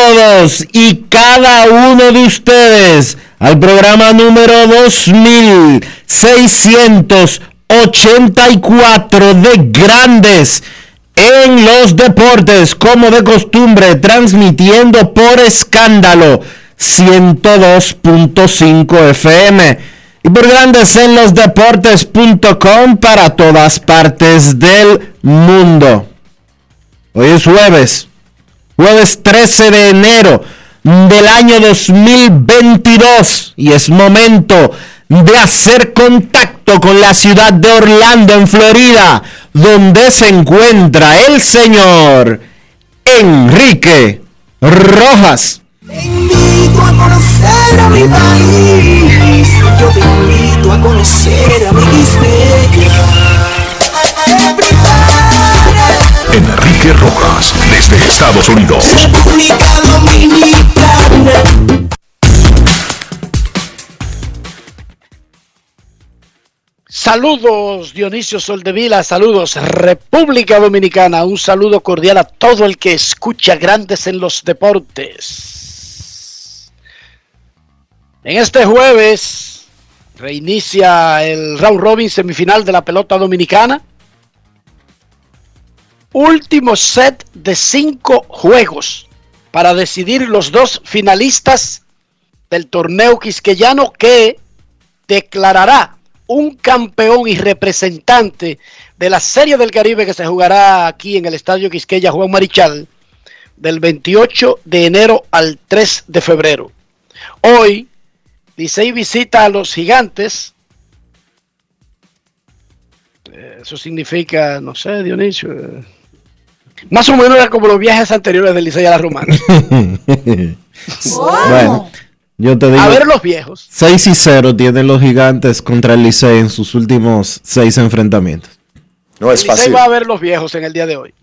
todos y cada uno de ustedes al programa número 2684 de Grandes en los Deportes, como de costumbre, transmitiendo por escándalo 102.5 FM y por grandes en los deportes.com para todas partes del mundo. Hoy es jueves, jueves 13 de enero del año 2022 y es momento de hacer contacto con la ciudad de Orlando, en Florida, donde se encuentra el señor Enrique Rojas. Te invito a conocer a mi país. Yo te invito a conocer a mi Enrique Rojas, desde Estados Unidos. República Dominicana. Saludos Dionisio Soldevila, saludos República Dominicana, un saludo cordial a todo el que escucha Grandes en los Deportes. En este jueves reinicia el round robin semifinal de la pelota dominicana. Último set de cinco juegos para decidir los dos finalistas del torneo quisqueyano que declarará un campeón y representante de la Serie del Caribe que se jugará aquí en el Estadio Quisqueya Juan Marichal del 28 de enero al 3 de febrero. Hoy, Licey visita a los gigantes. Eh, Eso significa, no sé, Dionisio. Más o menos era como los viajes anteriores del Licey a la Romana. Bueno, yo te digo, A ver los viejos. 6 y 0 tienen los gigantes contra el Licey en sus últimos seis enfrentamientos. No es El Licey fácil. va a ver los viejos en el día de hoy.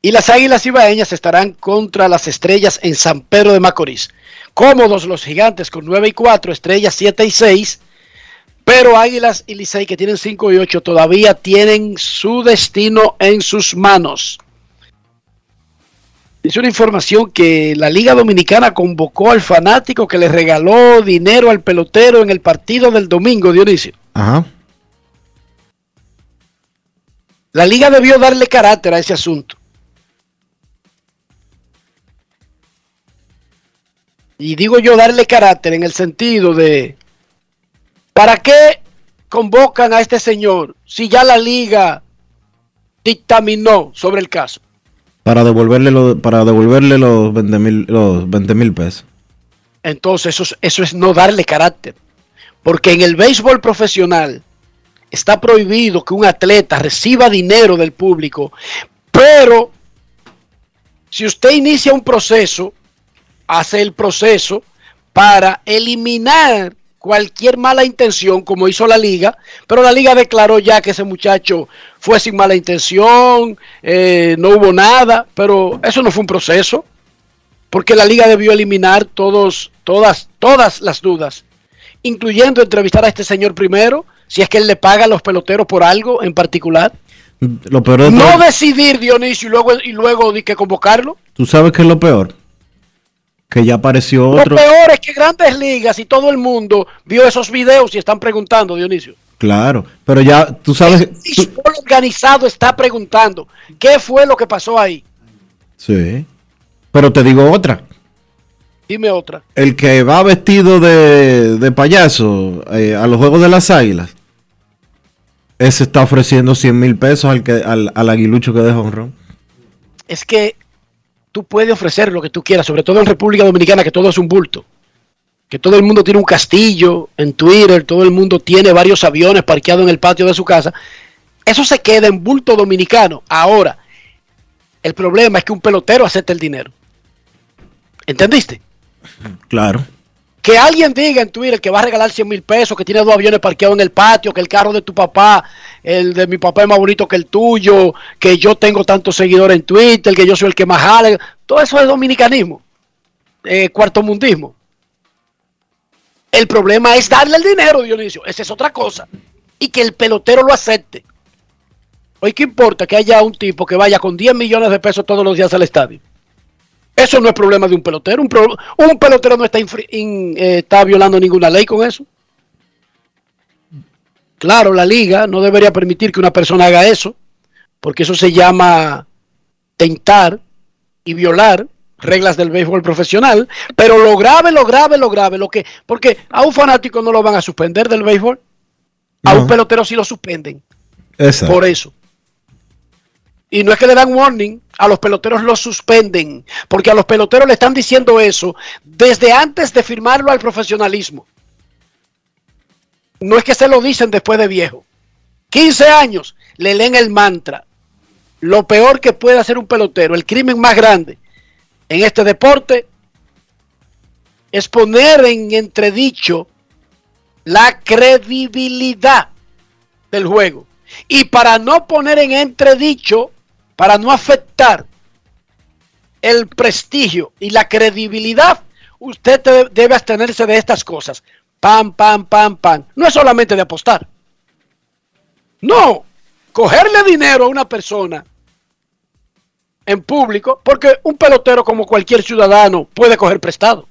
Y las Águilas Ibaeñas estarán contra las Estrellas en San Pedro de Macorís. Cómodos los gigantes con 9 y 4, Estrellas 7 y 6. Pero Águilas y Licey que tienen 5 y 8 todavía tienen su destino en sus manos. Dice una información que la Liga Dominicana convocó al fanático que le regaló dinero al pelotero en el partido del domingo, Dionisio. Ajá. La liga debió darle carácter a ese asunto. Y digo yo darle carácter en el sentido de, ¿para qué convocan a este señor si ya la liga dictaminó sobre el caso? Para devolverle, lo- para devolverle los 20 mil los 20 mil pesos. Entonces eso, es- eso es no darle carácter. Porque en el béisbol profesional está prohibido que un atleta reciba dinero del público, pero si usted inicia un proceso, hace el proceso para eliminar cualquier mala intención, como hizo la liga, pero la liga declaró ya que ese muchacho fue sin mala intención, eh, no hubo nada, pero eso no fue un proceso. Porque la liga debió eliminar todos, todas, todas las dudas, incluyendo entrevistar a este señor primero, si es que él le paga a los peloteros por algo en particular. Lo peor de No decidir Dionisio y luego, y luego de que convocarlo. ¿Tú sabes qué es lo peor? Que ya apareció Lo otro. peor es que grandes ligas y todo el mundo vio esos videos y están preguntando, Dionisio. Claro, pero ya tú sabes. El tú- organizado está preguntando qué fue lo que pasó ahí. Sí. Pero te digo otra. Dime otra. El que va vestido de, de payaso eh, a los Juegos de las Águilas, ese está ofreciendo 100 mil pesos al, que, al, al aguilucho que deja honrón. Es que tú puedes ofrecer lo que tú quieras, sobre todo en República Dominicana, que todo es un bulto. Que todo el mundo tiene un castillo en Twitter, todo el mundo tiene varios aviones parqueados en el patio de su casa. Eso se queda en bulto dominicano. Ahora, el problema es que un pelotero acepta el dinero. ¿Entendiste? Claro. Que alguien diga en Twitter que va a regalar 100 mil pesos, que tiene dos aviones parqueados en el patio, que el carro de tu papá, el de mi papá es más bonito que el tuyo, que yo tengo tantos seguidores en Twitter, que yo soy el que más jale. Todo eso es dominicanismo, eh, cuarto mundismo. El problema es darle el dinero, Dionisio. Esa es otra cosa. Y que el pelotero lo acepte. Hoy, ¿qué importa que haya un tipo que vaya con 10 millones de pesos todos los días al estadio? Eso no es problema de un pelotero. Un, pelotero no está, infri- in- eh, está violando ninguna ley con eso. Claro, la liga no debería permitir que una persona haga eso, porque eso se llama tentar y violar reglas del béisbol profesional. Pero lo grave, lo grave, lo grave, lo que, porque a un fanático no lo van a suspender del béisbol, a No. un pelotero sí lo suspenden por eso. Y no es que le dan warning, a los peloteros los suspenden, porque a los peloteros le están diciendo eso desde antes de firmarlo al profesionalismo. No es que se lo dicen después de viejo. 15 años le leen el mantra. Lo peor que puede hacer un pelotero, el crimen más grande en este deporte, es poner en entredicho la credibilidad del juego. Y para no poner en entredicho, para no afectar el prestigio y la credibilidad, usted te- debe abstenerse de estas cosas. Pam, pam, pam, pam. No es solamente de apostar. No, cogerle dinero a una persona en público, porque un pelotero como cualquier ciudadano puede coger prestado.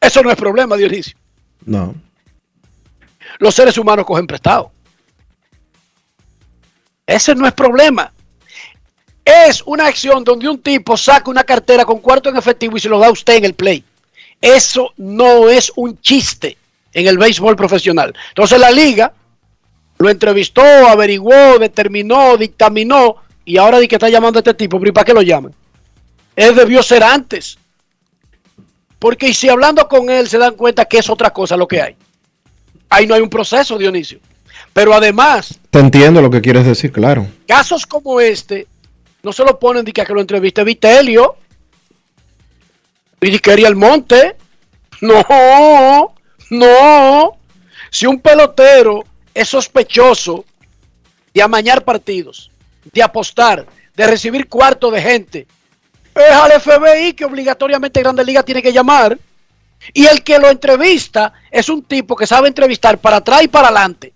Eso no es problema, Dionisio. No. Los seres humanos cogen prestado. Ese no es problema. Es una acción donde un tipo saca una cartera con cuarto en efectivo y se lo da a usted en el play. Eso no es un chiste en el béisbol profesional. Entonces la liga lo entrevistó, averiguó, determinó, dictaminó y ahora di que está llamando a este tipo, pero ¿y para qué lo llaman? Él debió ser antes. Porque si hablando con él se dan cuenta que es otra cosa lo que hay. Ahí no hay un proceso, Dionisio. Pero además, Te entiendo lo que quieres decir, claro. casos como este no se lo ponen de que a que lo entreviste Vitelio y de que Ariel Monte. No, no. Si un pelotero es sospechoso de amañar partidos, de apostar, de recibir cuarto de gente, es al FBI que obligatoriamente Grande Liga tiene que llamar. Y el que lo entrevista es un tipo que sabe entrevistar para atrás y para adelante.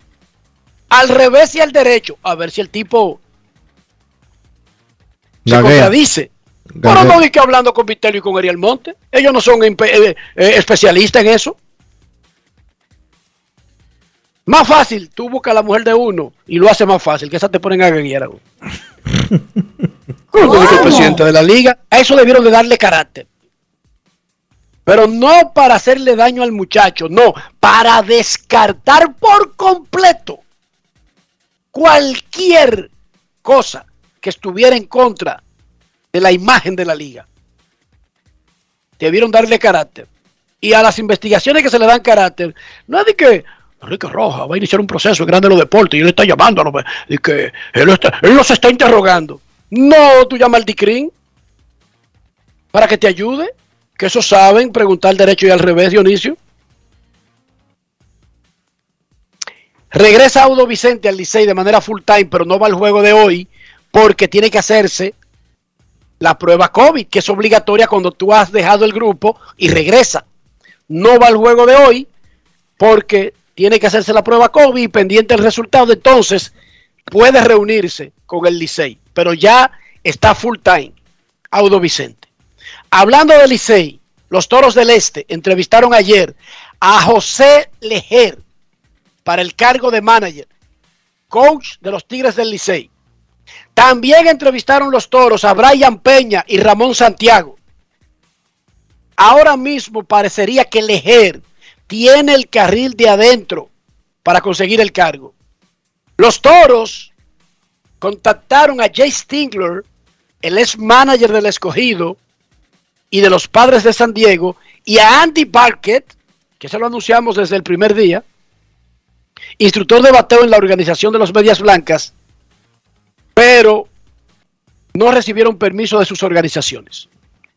Al revés y al derecho. A ver si el tipo se contradice. Pero no di que hablando con Vitelio y con Ariel Monte. Ellos no son eh, eh, especialistas en eso. Más fácil, tú buscas a la mujer de uno y lo hace más fácil, que esa te ponen a gaguera. Como dice el presidente de la liga, a eso debieron de darle carácter. Pero no para hacerle daño al muchacho, no, para descartar por completo cualquier cosa que estuviera en contra de la imagen de la liga. Debieron darle carácter. Y a las investigaciones que se le dan carácter, no es de que Enrique Roja va a iniciar un proceso en grande de los deportes y él está llamándolo, y que él, está, él los está interrogando. No, tú llamas al DICRIN para que te ayude, que eso saben preguntar derecho y al revés, Dionisio. Regresa Audo Vicente al Licey de manera full time, pero no va al juego de hoy porque tiene que hacerse la prueba COVID, que es obligatoria cuando tú has dejado el grupo y regresa. No va al juego de hoy porque tiene que hacerse la prueba COVID y pendiente el resultado. Entonces, puede reunirse con el Licey, pero ya está full time. Audo Vicente. Hablando del Licey, los Toros del Este entrevistaron ayer a José Lejer para el cargo de manager, coach de los Tigres del Licey. También entrevistaron los Toros a Brian Peña y Ramón Santiago. Ahora mismo parecería que Lejer tiene el carril de adentro para conseguir el cargo. Los Toros contactaron a Jay Stingler, el ex manager del escogido y de los padres de San Diego, y a Andy Barkett, que se lo anunciamos desde el primer día, instructor de bateo en la organización de los Medias Blancas, pero no recibieron permiso de sus organizaciones,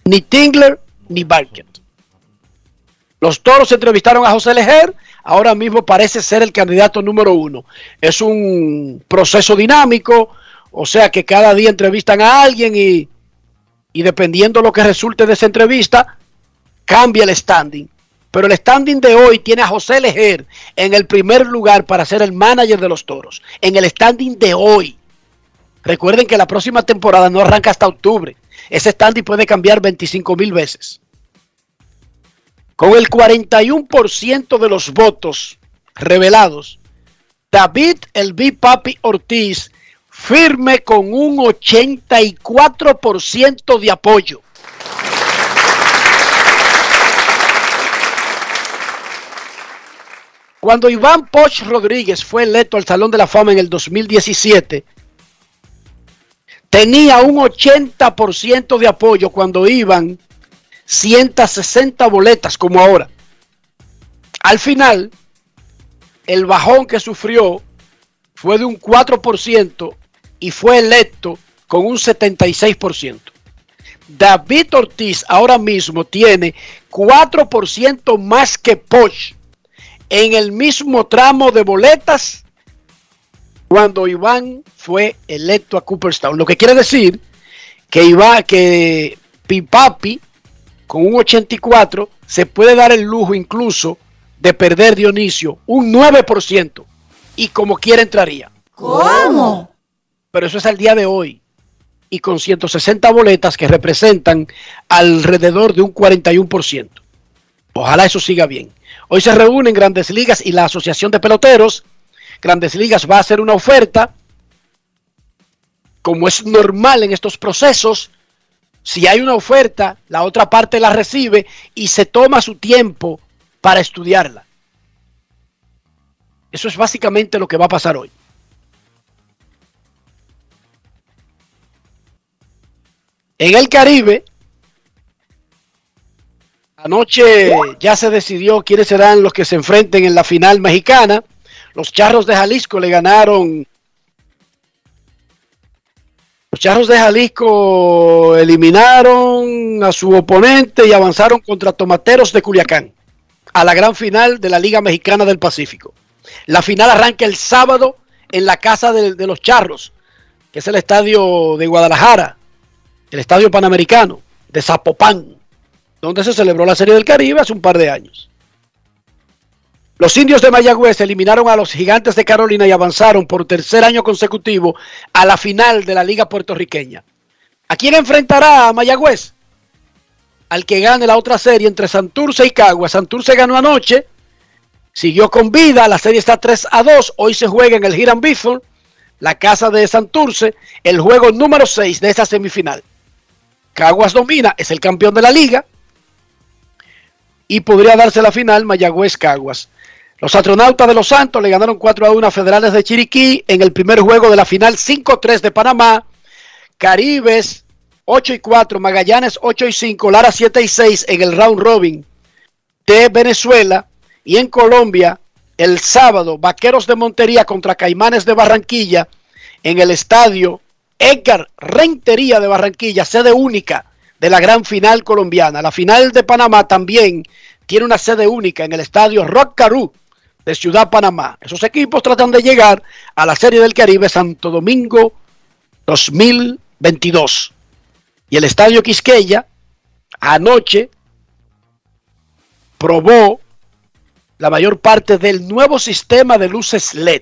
ni Tingler ni Barkett. Los toros entrevistaron a José Lejer, ahora mismo parece ser el candidato número uno. Es un proceso dinámico, o sea que cada día entrevistan a alguien y, y dependiendo lo que resulte de esa entrevista, cambia el standing. Pero el standing de hoy tiene a José Lejer en el primer lugar para ser el manager de los toros. En el standing de hoy. Recuerden que la próxima temporada no arranca hasta octubre. Ese standing puede cambiar 25 mil veces. Con el 41% de los votos revelados, David El Papi Ortiz firme con un 84% de apoyo. Cuando Iván Poch Rodríguez fue electo al Salón de la Fama en el 2017, tenía un 80% de apoyo cuando iban 160 boletas como ahora. Al final, el bajón que sufrió fue de un 4% y fue electo con un 76%. David Ortiz ahora mismo tiene 4% más que Poch en el mismo tramo de boletas cuando Iván fue electo a Cooperstown. Lo que quiere decir que Iván, que Pipapi con un 84 se puede dar el lujo incluso de perder Dionisio un 9% y como quiera entraría. ¿Cómo? Pero eso es al día de hoy y con 160 boletas que representan alrededor de un 41%. Ojalá eso siga bien. Hoy se reúnen Grandes Ligas y la Asociación de Peloteros. Grandes Ligas va a hacer una oferta, como es normal en estos procesos, si hay una oferta, la otra parte la recibe y se toma su tiempo para estudiarla. Eso es básicamente lo que va a pasar hoy. En el Caribe, anoche ya se decidió quiénes serán los que se enfrenten en la final mexicana. Los Charros de Jalisco le ganaron los Charros de Jalisco eliminaron a su oponente y avanzaron contra Tomateros de Culiacán a la gran final de la Liga Mexicana del Pacífico. La final arranca el sábado en la casa de, los Charros, que es el estadio de Guadalajara, el estadio panamericano de Zapopan, donde se celebró la Serie del Caribe hace un par de años. Los indios de Mayagüez eliminaron a los gigantes de Carolina y avanzaron por tercer año consecutivo a la final de la Liga Puertorriqueña. ¿A quién enfrentará a Mayagüez? Al que gane la otra serie entre Santurce y Cagua. Santurce ganó anoche, siguió con vida, la serie está 3 a 2. Hoy se juega en el Hiram la casa de Santurce, el juego número 6 de esta semifinal. Caguas domina, es el campeón de la liga y podría darse la final Mayagüez Caguas. Los astronautas de Los Santos le ganaron 4 a 1 a Federales de Chiriquí en el primer juego de la final 5-3 de Panamá. Caribes 8 y 4, Magallanes 8 y 5, Lara 7 y 6 en el round robin de Venezuela. Y en Colombia, el sábado, Vaqueros de Montería contra Caimanes de Barranquilla en el estadio Edgar Rentería de Barranquilla, sede única de la gran final colombiana. La final de Panamá también tiene una sede única en el estadio Rock Caru de Ciudad Panamá. Esos equipos tratan de llegar a la Serie del Caribe Santo Domingo 2022. Y el estadio Quisqueya anoche probó la mayor parte del nuevo sistema de luces LED.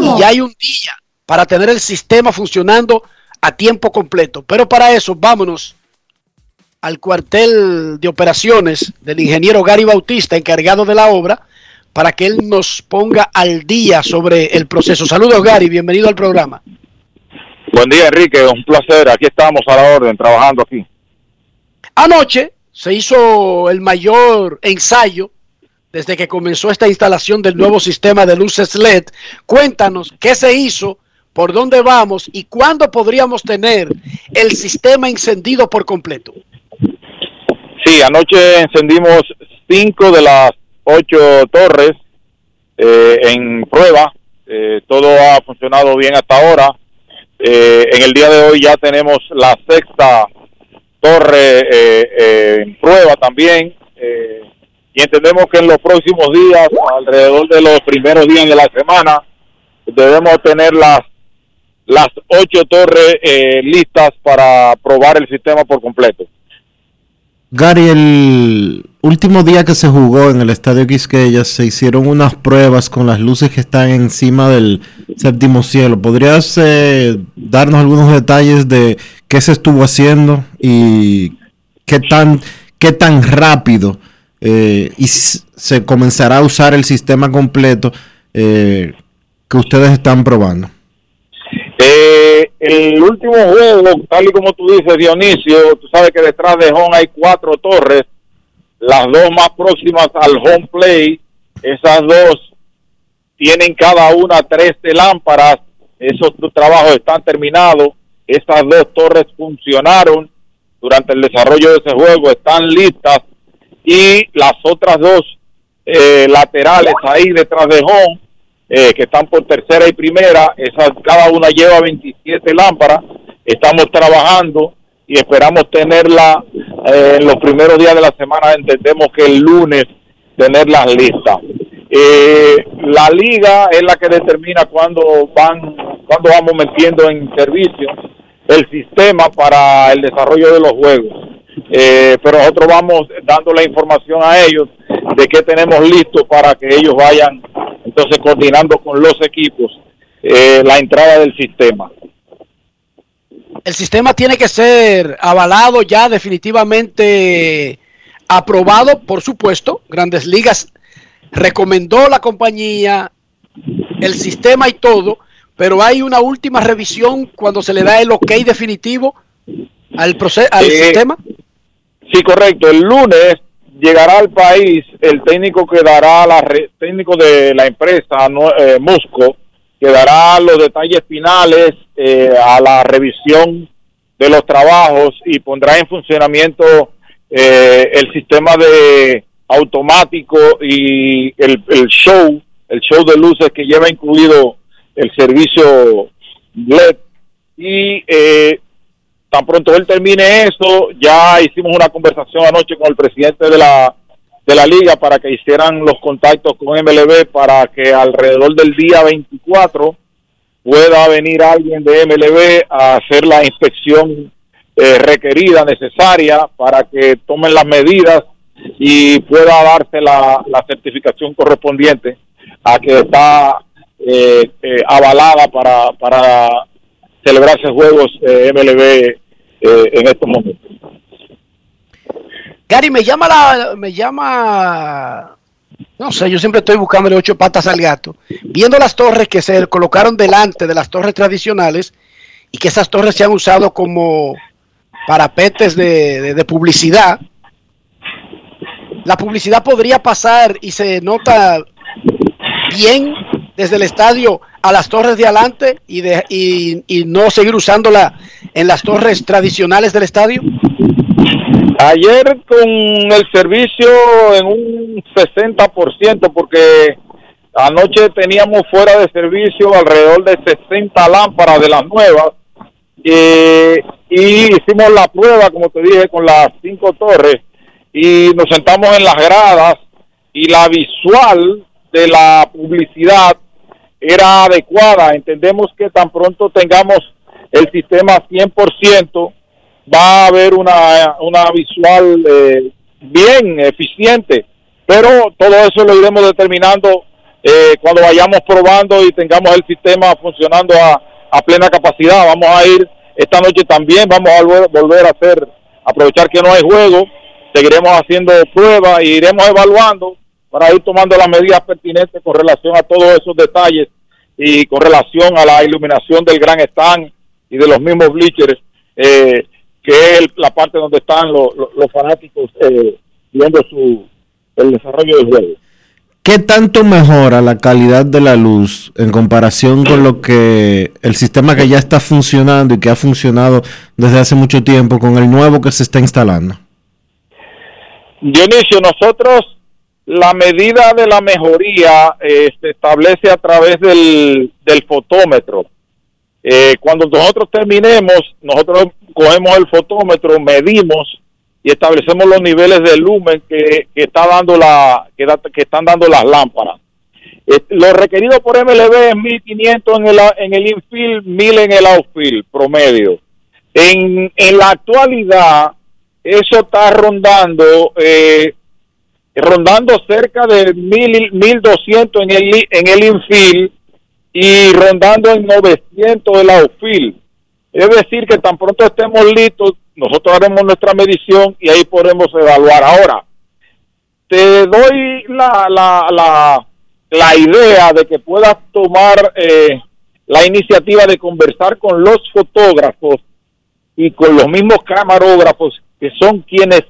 Y ya hay un día para tener el sistema funcionando a tiempo completo. Pero para eso, vámonos al cuartel de operaciones del ingeniero Gary Bautista, encargado de la obra, para que él nos ponga al día sobre el proceso. Saludos Gary, bienvenido al programa. Buen día Enrique, un placer, aquí estamos a la orden, trabajando aquí. Anoche se hizo el mayor ensayo desde que comenzó esta instalación del nuevo sistema de luces LED. Cuéntanos qué se hizo, por dónde vamos y cuándo podríamos tener el sistema encendido por completo. Sí, anoche encendimos cinco de las ocho torres eh, en prueba. Eh, todo ha funcionado bien hasta ahora. Eh, en el día de hoy ya tenemos la sexta torre en prueba también. y entendemos que en los próximos días, alrededor de los primeros días de la semana, debemos tener las las ocho torres listas para probar el sistema por completo. Gary, el último día que se jugó en el Estadio Quisqueya se hicieron unas pruebas con las luces que están encima del séptimo cielo. ¿Podrías eh, darnos algunos detalles de qué se estuvo haciendo y qué tan, qué tan rápido eh, y se comenzará a usar el sistema completo eh, que ustedes están probando? Eh, el último juego, tal y como tú dices, Dionisio, tú sabes que detrás de home hay cuatro torres, las dos más próximas al home play, esas dos tienen cada una tres de lámparas, esos trabajos están terminados, esas dos torres funcionaron durante el desarrollo de ese juego, están listas y las otras dos eh, laterales ahí detrás de home eh, que están por tercera y primera, cada una lleva 27 lámparas, estamos trabajando y esperamos tenerla eh, en los primeros días de la semana, entendemos que el lunes tenerlas listas. Eh, la liga es la que determina cuándo van, cuándo vamos metiendo en servicio el sistema para el desarrollo de los juegos. Pero nosotros vamos dando la información a ellos de qué tenemos listo para que ellos vayan entonces coordinando con los equipos eh, la entrada del sistema. El sistema tiene que ser avalado ya definitivamente aprobado, por supuesto. Grandes Ligas recomendó la compañía, el sistema y todo, pero hay una última revisión cuando se le da el ok definitivo al, al eh, sistema. Sí, correcto. El lunes llegará al país el técnico que dará la técnico de la empresa eh, Musco que dará los detalles finales eh, a la revisión de los trabajos y pondrá en funcionamiento eh, el sistema de automático y el, el, show el show de luces que lleva incluido el servicio LED y tan pronto él termine eso, ya hicimos una conversación anoche con el presidente de la de la liga para que hicieran los contactos con MLB para que alrededor del día 24 pueda venir alguien de MLB a hacer la inspección eh, requerida, necesaria, para que tomen las medidas y pueda darse la, la certificación correspondiente a que está eh, eh, avalada para, para celebrarse juegos eh, MLB eh, en estos momentos. Gary, me llama la, me llama, no sé, yo siempre estoy buscándole ocho patas al gato, viendo las torres que se colocaron delante de las torres tradicionales y que esas torres se han usado como parapetes de, de publicidad. La publicidad podría pasar y se nota bien desde el estadio a las torres de adelante y, de, y, no seguir usándola en las torres tradicionales del estadio? Ayer con el servicio en un 60%, porque anoche teníamos fuera de servicio alrededor de 60 lámparas de las nuevas y hicimos la prueba, como te dije, con las cinco torres y nos sentamos en las gradas y la visual de la publicidad era adecuada. Entendemos que tan pronto tengamos el sistema 100%, va a haber una, una visual eh, bien eficiente, pero todo eso lo iremos determinando eh, cuando vayamos probando y tengamos el sistema funcionando a, a plena capacidad. Vamos a ir esta noche también, vamos a volver, a hacer, aprovechar que no hay juego, seguiremos haciendo pruebas y iremos evaluando para ir tomando las medidas pertinentes con relación a todos esos detalles y con relación a la iluminación del gran stand y de los mismos bleachers, eh, que es la parte donde están los, los, fanáticos eh, viendo su el desarrollo del juego. ¿Qué tanto mejora la calidad de la luz en comparación con lo que el sistema que ya está funcionando y que ha funcionado desde hace mucho tiempo con el nuevo que se está instalando? Dionisio, nosotros la medida de la mejoría eh, se establece a través del, del fotómetro. Eh, cuando nosotros terminemos, nosotros cogemos el fotómetro, medimos y establecemos los niveles de lumen que, que está dando la que, que están dando las lámparas. Eh, lo requerido por MLB es 1500 en el, en el infield, 1000 en el outfield promedio. En, en la actualidad, eso está rondando eh, rondando cerca de mil, 1200 en el, en el infield y rondando en 900 el outfield. Es decir, que tan pronto estemos listos, nosotros haremos nuestra medición y ahí podemos evaluar. Ahora, te doy la, la, la, la idea de que puedas tomar eh, la iniciativa de conversar con los fotógrafos y con los mismos camarógrafos que son quienes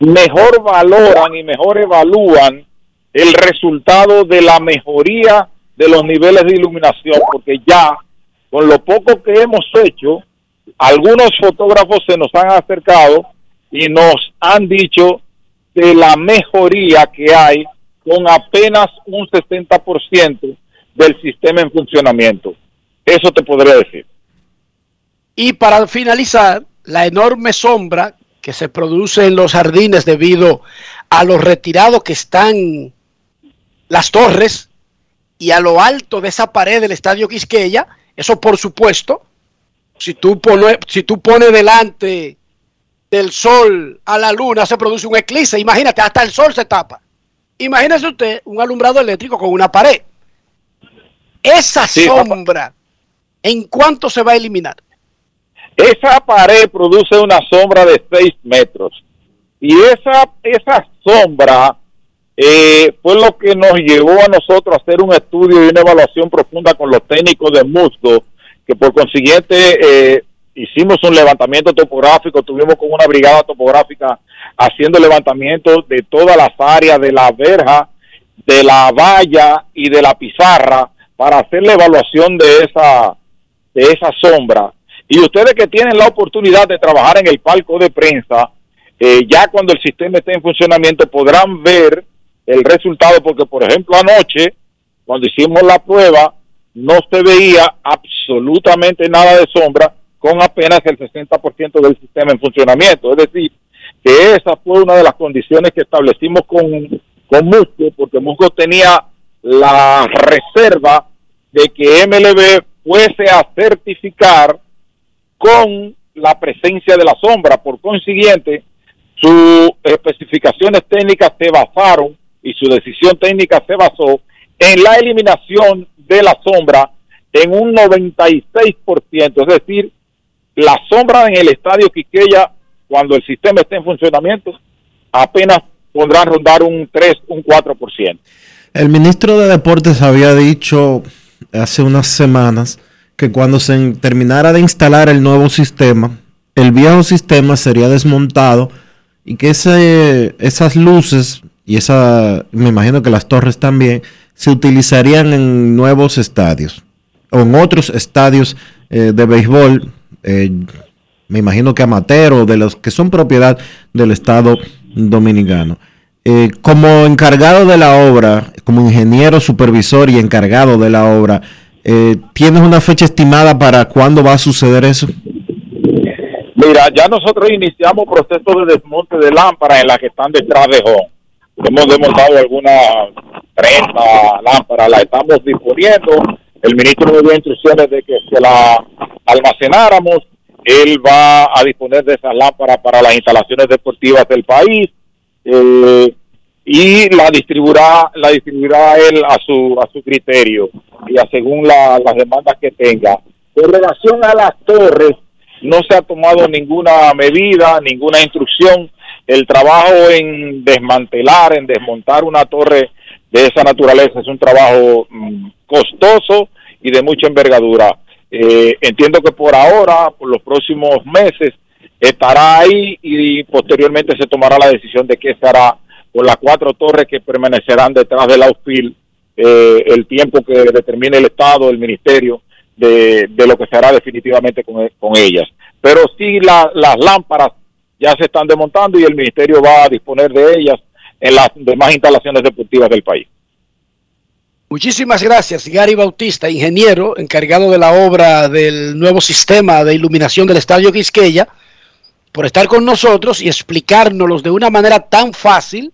mejor valoran y mejor evalúan el resultado de la mejoría de los niveles de iluminación, porque ya con lo poco que hemos hecho, algunos fotógrafos se nos han acercado y nos han dicho de la mejoría que hay con apenas un 60% del sistema en funcionamiento. Eso te podría decir. Y para finalizar, la enorme sombra que se produce en los jardines debido a lo retirado que están las torres y a lo alto de esa pared del estadio Quisqueya, eso por supuesto, si tú, pones, si tú pones delante del sol a la luna se produce un eclipse, imagínate, hasta el sol se tapa. Imagínese usted un alumbrado eléctrico con una pared. Esa sombra, ¿en cuánto se va a eliminar? Esa pared produce una sombra de 6 metros. Y esa, esa sombra eh, fue lo que nos llevó a nosotros a hacer un estudio y una evaluación profunda con los técnicos de musgo, que por consiguiente eh, hicimos un levantamiento topográfico, tuvimos con una brigada topográfica haciendo levantamiento de todas las áreas de la verja, de la valla y de la pizarra para hacer la evaluación de esa, de esa sombra y ustedes que tienen la oportunidad de trabajar en el palco de prensa, eh, ya cuando el sistema esté en funcionamiento podrán ver el resultado, porque por ejemplo anoche, cuando hicimos la prueba, no se veía absolutamente nada de sombra con apenas el 60% del sistema en funcionamiento. Es decir, que esa fue una de las condiciones que establecimos con, con Musco, porque Musco tenía la reserva de que MLB fuese a certificar con la presencia de la sombra. Por consiguiente, sus especificaciones técnicas se basaron y su decisión técnica se basó en la eliminación de la sombra en un 96%, es decir, la sombra en el estadio Quiqueya, cuando el sistema esté en funcionamiento, apenas podrá rondar un 3, un 4%. El ministro de Deportes había dicho hace unas semanas que cuando se terminara de instalar el nuevo sistema, el viejo sistema sería desmontado y que esas luces y esa, me imagino que las torres también, se utilizarían en nuevos estadios o en otros estadios eh, de béisbol, eh, me imagino que amateur o de los que son propiedad del Estado dominicano. Eh, como encargado de la obra, como ingeniero supervisor y encargado de la obra, eh, ¿Tienes una fecha estimada para cuándo va a suceder eso? Mira, ya nosotros iniciamos procesos de desmonte de lámparas en las que están detrás de Home. Hemos desmontado algunas 30 lámparas, las estamos disponiendo. El ministro nos dio instrucciones de que se la almacenáramos él va a disponer de esas lámparas para las instalaciones deportivas del país eh, y la distribuirá la distribuirá él a su a su criterio y a según las demandas que tenga. En relación a las torres, no se ha tomado ninguna medida, ninguna instrucción. El trabajo en desmantelar, en desmontar una torre de esa naturaleza es un trabajo mm, costoso y de mucha envergadura. Eh, entiendo que por ahora, por los próximos meses, estará ahí y posteriormente se tomará la decisión de qué se hará con las cuatro torres que permanecerán detrás del outfield eh, el tiempo que determine el Estado, el Ministerio, de, lo que se hará definitivamente con, con ellas. Pero sí las lámparas ya se están desmontando y el Ministerio va a disponer de ellas en las demás instalaciones deportivas del país. Muchísimas gracias, Gary Bautista, ingeniero encargado de la obra del nuevo sistema de iluminación del Estadio Quisqueya, por estar con nosotros y explicárnoslos de una manera tan fácil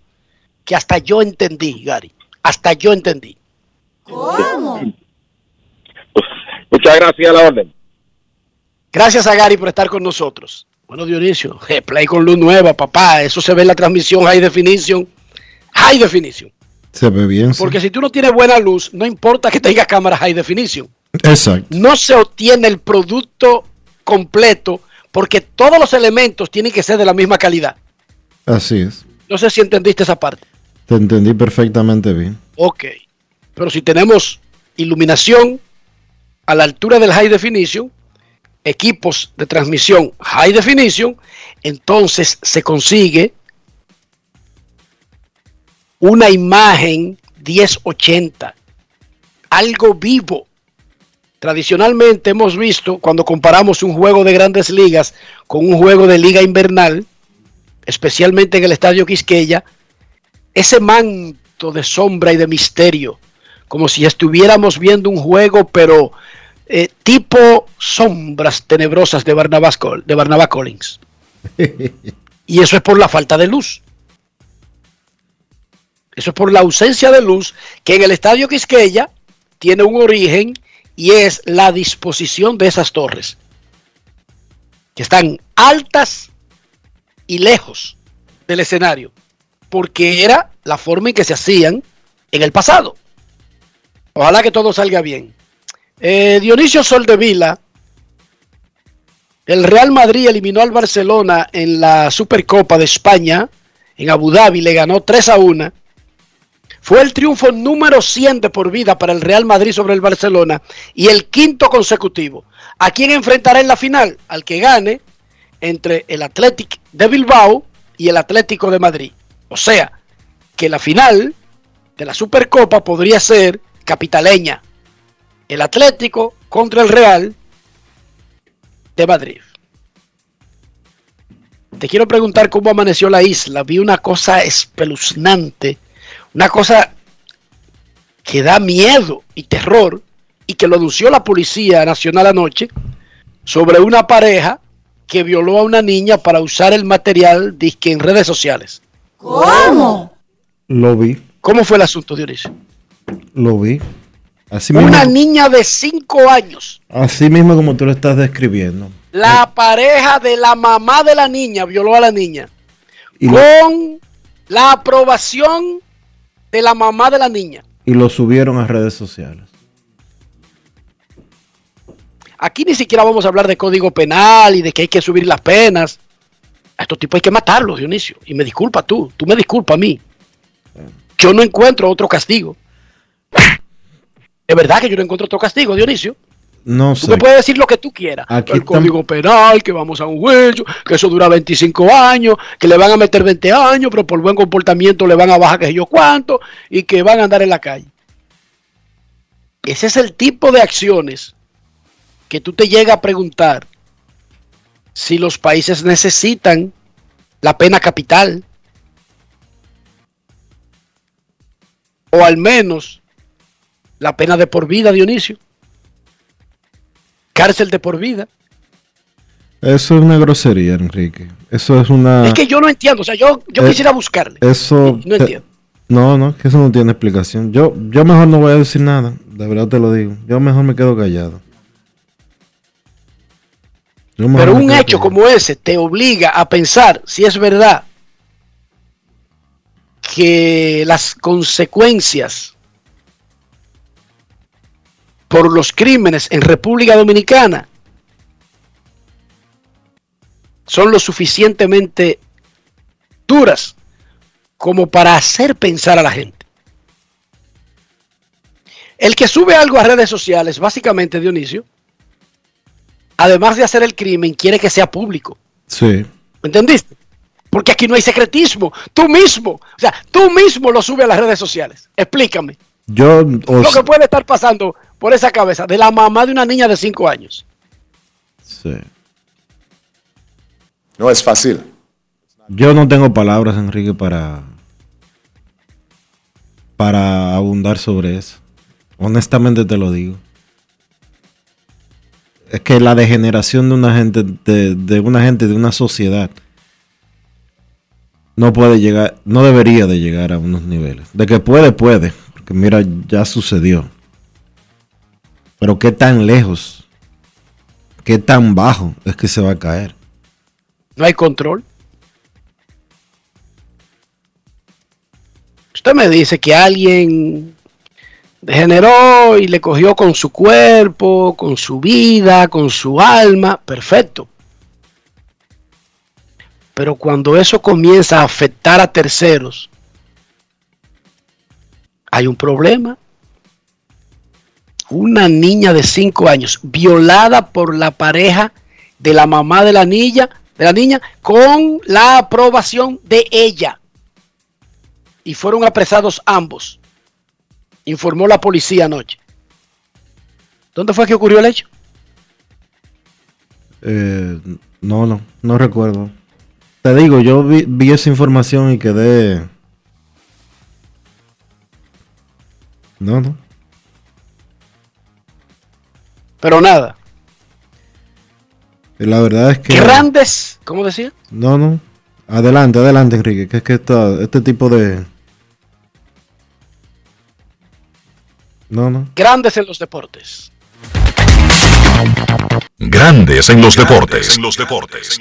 que hasta yo entendí, Gary. Hasta yo entendí. ¿Cómo? Muchas gracias a la orden. Gracias a Gary por estar con nosotros. Bueno, Dionisio, play con luz nueva, papá. Eso se ve en la transmisión High Definition. High Definition. Se ve bien. Porque si tú no tienes buena luz, no importa que tengas cámara high definition. Exacto. No se obtiene el producto completo porque todos los elementos tienen que ser de la misma calidad. Así es. No sé si entendiste esa parte. Te entendí perfectamente bien. Ok. Pero si tenemos iluminación a la altura del high definition, equipos de transmisión high definition, entonces se consigue una imagen 1080, algo vivo. Tradicionalmente hemos visto cuando comparamos un juego de grandes ligas con un juego de liga invernal, especialmente en el estadio Quisqueya, ese manto de sombra y de misterio, como si estuviéramos viendo un juego, pero eh, tipo sombras tenebrosas de Barnabas, de Barnabas Collins. y eso es por la falta de luz. Eso es por la ausencia de luz que en el estadio Quisqueya tiene un origen y es la disposición de esas torres, que están altas y lejos del escenario, porque era la forma en que se hacían en el pasado. Ojalá que todo salga bien. Eh, Dionisio Soldevila, el Real Madrid eliminó al Barcelona en la Supercopa de España, en Abu Dhabi, le ganó 3 a 1 fue el triunfo número 100 de por vida para el Real Madrid sobre el Barcelona y el quinto consecutivo. ¿A quién enfrentará en la final? Al que gane entre el Athletic de Bilbao y el Atlético de Madrid. O sea, que la final de la Supercopa podría ser capitaleña. El Atlético contra el Real de Madrid. Te quiero preguntar cómo amaneció la isla. Vi una cosa espeluznante una cosa que da miedo y terror y que lo anunció la Policía Nacional anoche sobre una pareja que violó a una niña para usar el material disque en redes sociales. ¿Cómo? Lo vi. ¿Cómo fue el asunto, Dionisio? Lo vi. Así una niña de 5 años. Así mismo como tú lo estás describiendo. La pareja de la mamá de la niña violó a la niña. con la aprobación de la mamá de la niña. Y lo subieron a redes sociales. Aquí ni siquiera vamos a hablar de código penal y de que hay que subir las penas. A estos tipos hay que matarlos, Dionisio. Y me disculpa tú, tú me disculpa a mí. Yo no encuentro otro castigo. Es verdad que yo no encuentro otro castigo, Dionisio. No tú me puedes decir lo que tú quieras. el código penal, que vamos a un juicio, que eso dura 25 años, que le van a meter 20 años, pero por buen comportamiento le van a bajar que yo cuánto y que van a andar en la calle. Ese es el tipo de acciones que tú te llegas a preguntar si los países necesitan la pena capital o al menos la pena de por vida, Dionisio cárcel de por vida. Eso es una grosería, Enrique. Eso es una. Es que yo no entiendo. O sea, yo, yo eh, quisiera buscarle. Eso. No, entiendo. No, no, que eso no tiene explicación. Yo, yo mejor no voy a decir nada. De verdad te lo digo. Yo mejor me quedo callado. Pero un hecho como ese te obliga a pensar si es verdad que las consecuencias por los crímenes en República Dominicana son lo suficientemente duras como para hacer pensar a la gente. El que sube algo a redes sociales, básicamente Dionisio, además de hacer el crimen, quiere que sea público. Sí. ¿Entendiste? Porque aquí no hay secretismo. Tú mismo, o sea, tú mismo lo subes a las redes sociales. Explícame. Yo, o Lo que puede estar pasando por esa cabeza de la mamá de una niña de 5 años. sí. No es fácil. Yo no tengo palabras, Enrique, para para abundar sobre eso. Honestamente te lo digo. Que la degeneración de una gente, de, de una gente, de una sociedad, no puede llegar, no debería de llegar a unos niveles. De que puede, puede. Porque mira, ya sucedió. Pero qué tan lejos, qué tan bajo es que se va a caer. No hay control. Usted me dice que alguien degeneró y le cogió con su cuerpo, con su vida, con su alma. Perfecto. Pero cuando eso comienza a afectar a terceros, hay un problema. Una niña de 5 años violada por la pareja de la mamá de la niña, de la niña con la aprobación de ella. Y fueron apresados ambos. Informó la policía anoche. ¿Dónde fue que ocurrió el hecho? Eh, no, no, no recuerdo. Te digo, yo vi, vi esa información y quedé. No, no. Pero nada. La verdad es que. Grandes, ¿cómo decía? No, no. Adelante, adelante, Enrique. Que es que esta- este tipo de. No, no. Grandes en los deportes. Grandes en los deportes. En los deportes.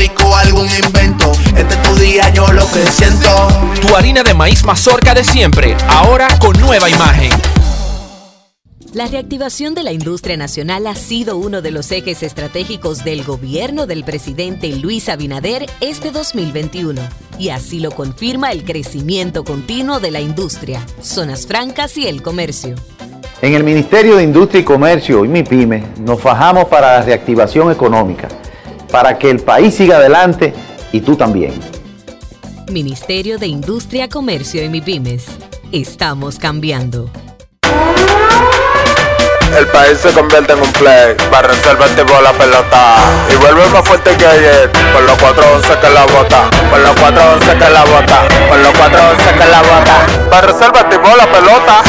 algún invento. Este es tu día, yo lo que siento. Tu harina de maíz mazorca de siempre, ahora con nueva imagen. La reactivación de la industria nacional ha sido uno de los ejes estratégicos del gobierno del presidente Luis Abinader este 2021. Y así lo confirma el crecimiento continuo de la industria, zonas francas y el comercio. En el Ministerio de Industria y Comercio y MIPYME nos fajamos para la reactivación económica, para que el país siga adelante y tú también. Ministerio de Industria, Comercio y MIPIMES. Estamos cambiando. El país se convierte en un play. Para reservar tipo la pelota. Y vuelve más fuerte que ayer. Por los 411 que la bota. Por los 411 que la bota. Por los 411 que la bota. Para reservar tipo la pelota.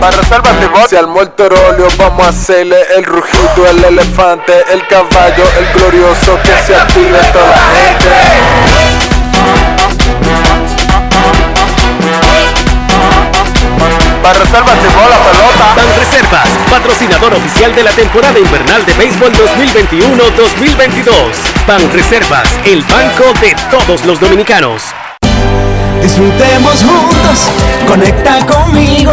Para reservar tipo. Si al muerto óleo vamos a hacerle el rugido, el elefante, el caballo, el glorioso que se active toda la gente. Para reservas tipo la pelota. Ban Reservas, patrocinador oficial de la temporada invernal de béisbol 2021-2022. Ban Reservas, el banco de todos los dominicanos. Disfrutemos juntos, conecta conmigo.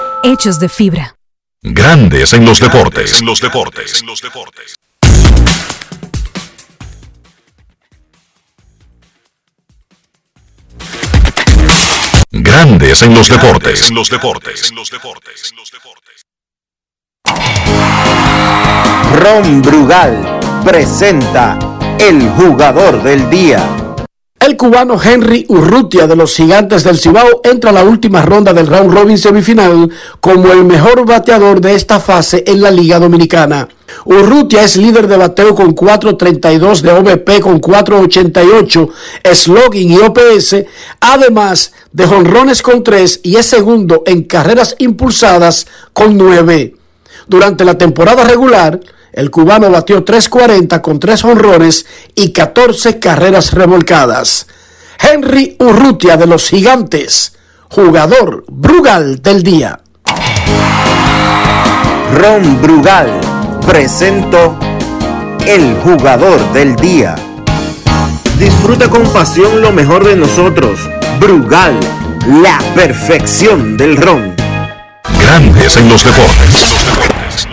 hechos de fibra. Grandes en los deportes. En los deportes. En los deportes. Grandes en los deportes. En los deportes. En los deportes. Ron Brugal presenta el jugador del día. El cubano Henry Urrutia de los Gigantes del Cibao entra a la última ronda del round robin semifinal como el mejor bateador de esta fase en la Liga Dominicana. Urrutia es líder de bateo con 4.32 de OVP con 4.88 slogan y OPS, además de jonrones con 3 y es segundo en carreras impulsadas con 9. Durante la temporada regular, el cubano batió 3.40 con 3 honrones y 14 carreras revolcadas. Henry Urrutia de los Gigantes, jugador Brugal del día. Ron Brugal presento el jugador del día. Disfruta con pasión lo mejor de nosotros. Brugal, la perfección del ron. Grandes en los deportes.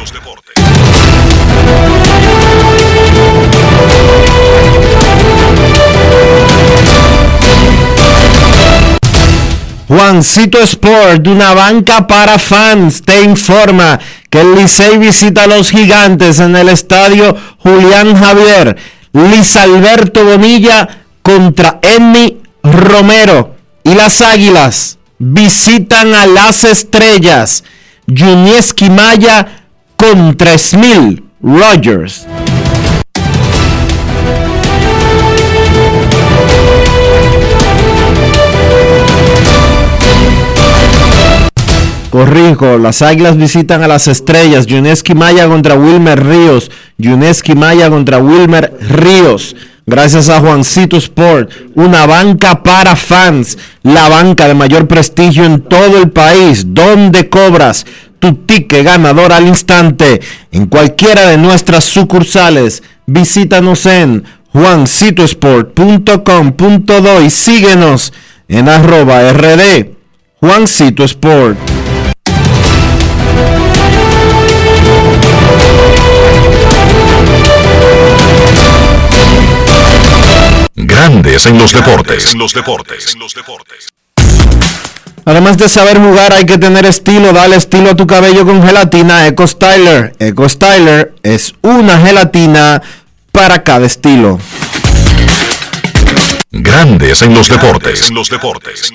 Juancito Sport, una banca para fans, te informa que el Licey visita a los gigantes en el estadio Julián Javier. Liz Alberto Bonilla contra Emmy Romero. Y las Águilas visitan a las estrellas. Junieski Maya contra Smil Rogers. Corrijo, las Águilas visitan a las Estrellas. Yuneski Maya contra Wilmer Ríos. Yuneski Maya contra Wilmer Ríos. Gracias a Juancito Sport, una banca para fans, la banca de mayor prestigio en todo el país, donde cobras tu ticket ganador al instante en cualquiera de nuestras sucursales. Visítanos en juancitosport.com.do y síguenos en arroba rd Juancito Sport. Grandes en los deportes. En los deportes. Además de saber jugar, hay que tener estilo. Dale estilo a tu cabello con gelatina Eco Styler. Eco Styler es una gelatina para cada estilo. Grandes en los deportes. En los deportes.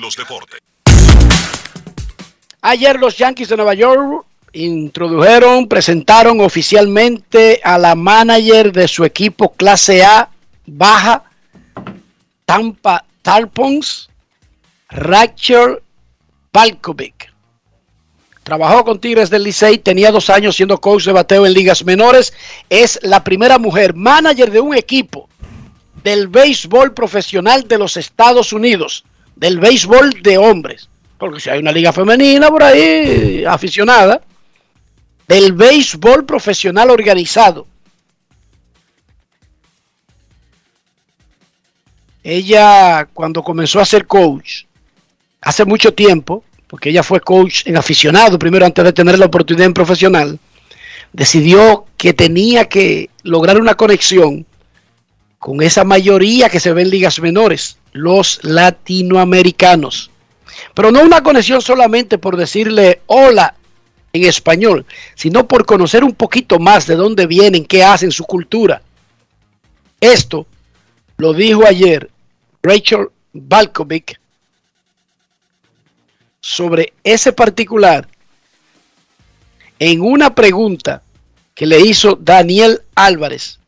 Ayer los Yankees de Nueva York introdujeron, presentaron oficialmente a la manager de su equipo clase A baja Tampa Tarpons, Rachel Palkovic. Trabajó con Tigres del Licey, tenía dos años siendo coach de bateo en ligas menores. Es la primera mujer manager de un equipo del béisbol profesional de los Estados Unidos, del béisbol de hombres. Porque si hay una liga femenina por ahí, aficionada, del béisbol profesional organizado ella cuando comenzó a ser coach, hace mucho tiempo, porque ella fue coach en aficionado primero antes de tener la oportunidad en profesional, decidió que tenía que lograr una conexión con esa mayoría que se ve en ligas menores, los latinoamericanos. Pero no una conexión solamente por decirle hola en español, sino por conocer un poquito más de dónde vienen, qué hacen, su cultura. Esto lo dijo ayer Rachel Balkovic sobre ese particular en una pregunta que le hizo Daniel Álvarez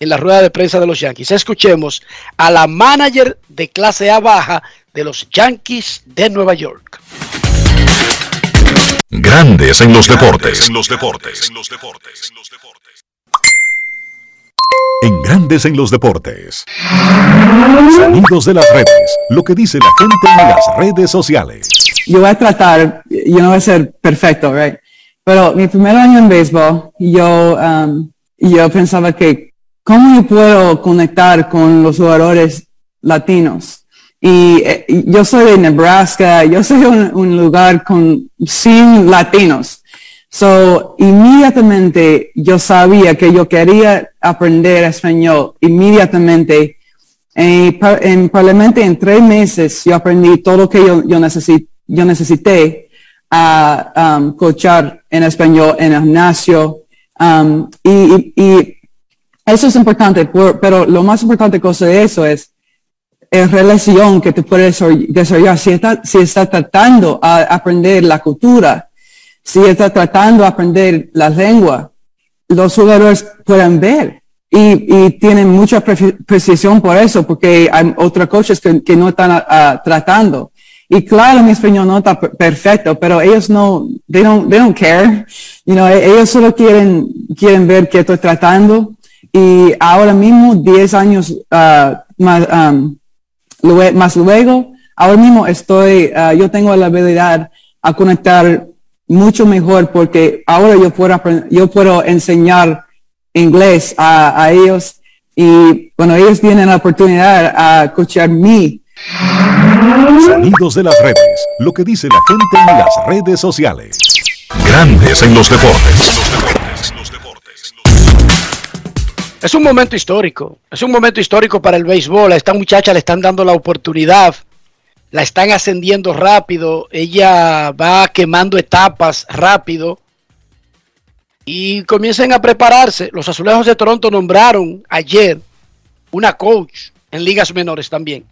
en la rueda de prensa de los Yankees. Escuchemos a la manager de clase A baja de los Yankees de Nueva York. Grandes en los deportes. En los deportes. En los deportes. En Grandes en los deportes. Sonidos de las redes. Lo que dice la gente en las redes sociales. Yo voy a tratar, yo no voy a ser perfecto, right? Pero mi primer año en béisbol, yo, um, yo pensaba que, ¿cómo yo puedo conectar con los jugadores latinos? Y eh, yo soy de Nebraska, yo soy un, un lugar con, sin latinos. So, inmediatamente yo sabía que yo quería aprender español. Inmediatamente, en, probablemente en tres meses yo aprendí todo lo que yo, yo, necesi- yo necesité a um, en español en el gimnasio. Um, y, eso es importante, por- pero lo más importante cosa de eso es es relación que tú puedes desarroll- desarrollar si está, si está tratando a aprender la cultura, si está tratando de aprender la lengua, los jugadores pueden ver y, tienen mucha pre- precisión por eso, porque hay otros coaches que, no están tratando. Y claro, mi español no está per- perfecto, pero ellos no, they don't, they don't care. You know, e- ellos solo quieren, quieren ver que estoy tratando. Y ahora mismo, 10 años ah, más, um, más luego, ahora mismo estoy, ah, yo tengo la habilidad a conectar mucho mejor porque ahora yo puedo, yo puedo enseñar inglés a, a ellos y bueno, ellos tienen la oportunidad a escuchar mí. Sonidos de las redes. Lo que dice la gente en las redes sociales. Grandes en los deportes. Es un momento histórico, es un momento histórico para el béisbol. A esta muchacha le están dando la oportunidad, la están ascendiendo rápido, ella va quemando etapas rápido y comiencen a prepararse. Los Azulejos de Toronto nombraron ayer una coach en ligas menores también.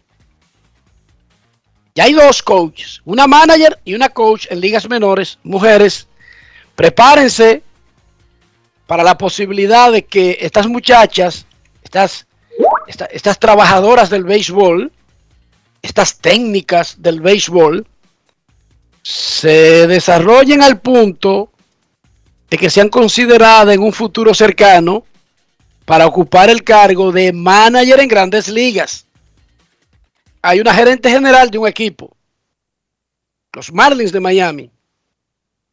Ya hay dos coaches, una manager y una coach en ligas menores, mujeres. Prepárense para la posibilidad de que estas muchachas, estas, esta- estas trabajadoras del béisbol, estas técnicas del béisbol, se desarrollen al punto de que sean consideradas en un futuro cercano para ocupar el cargo de manager en grandes ligas. Hay una gerente general de un equipo, los Marlins de Miami,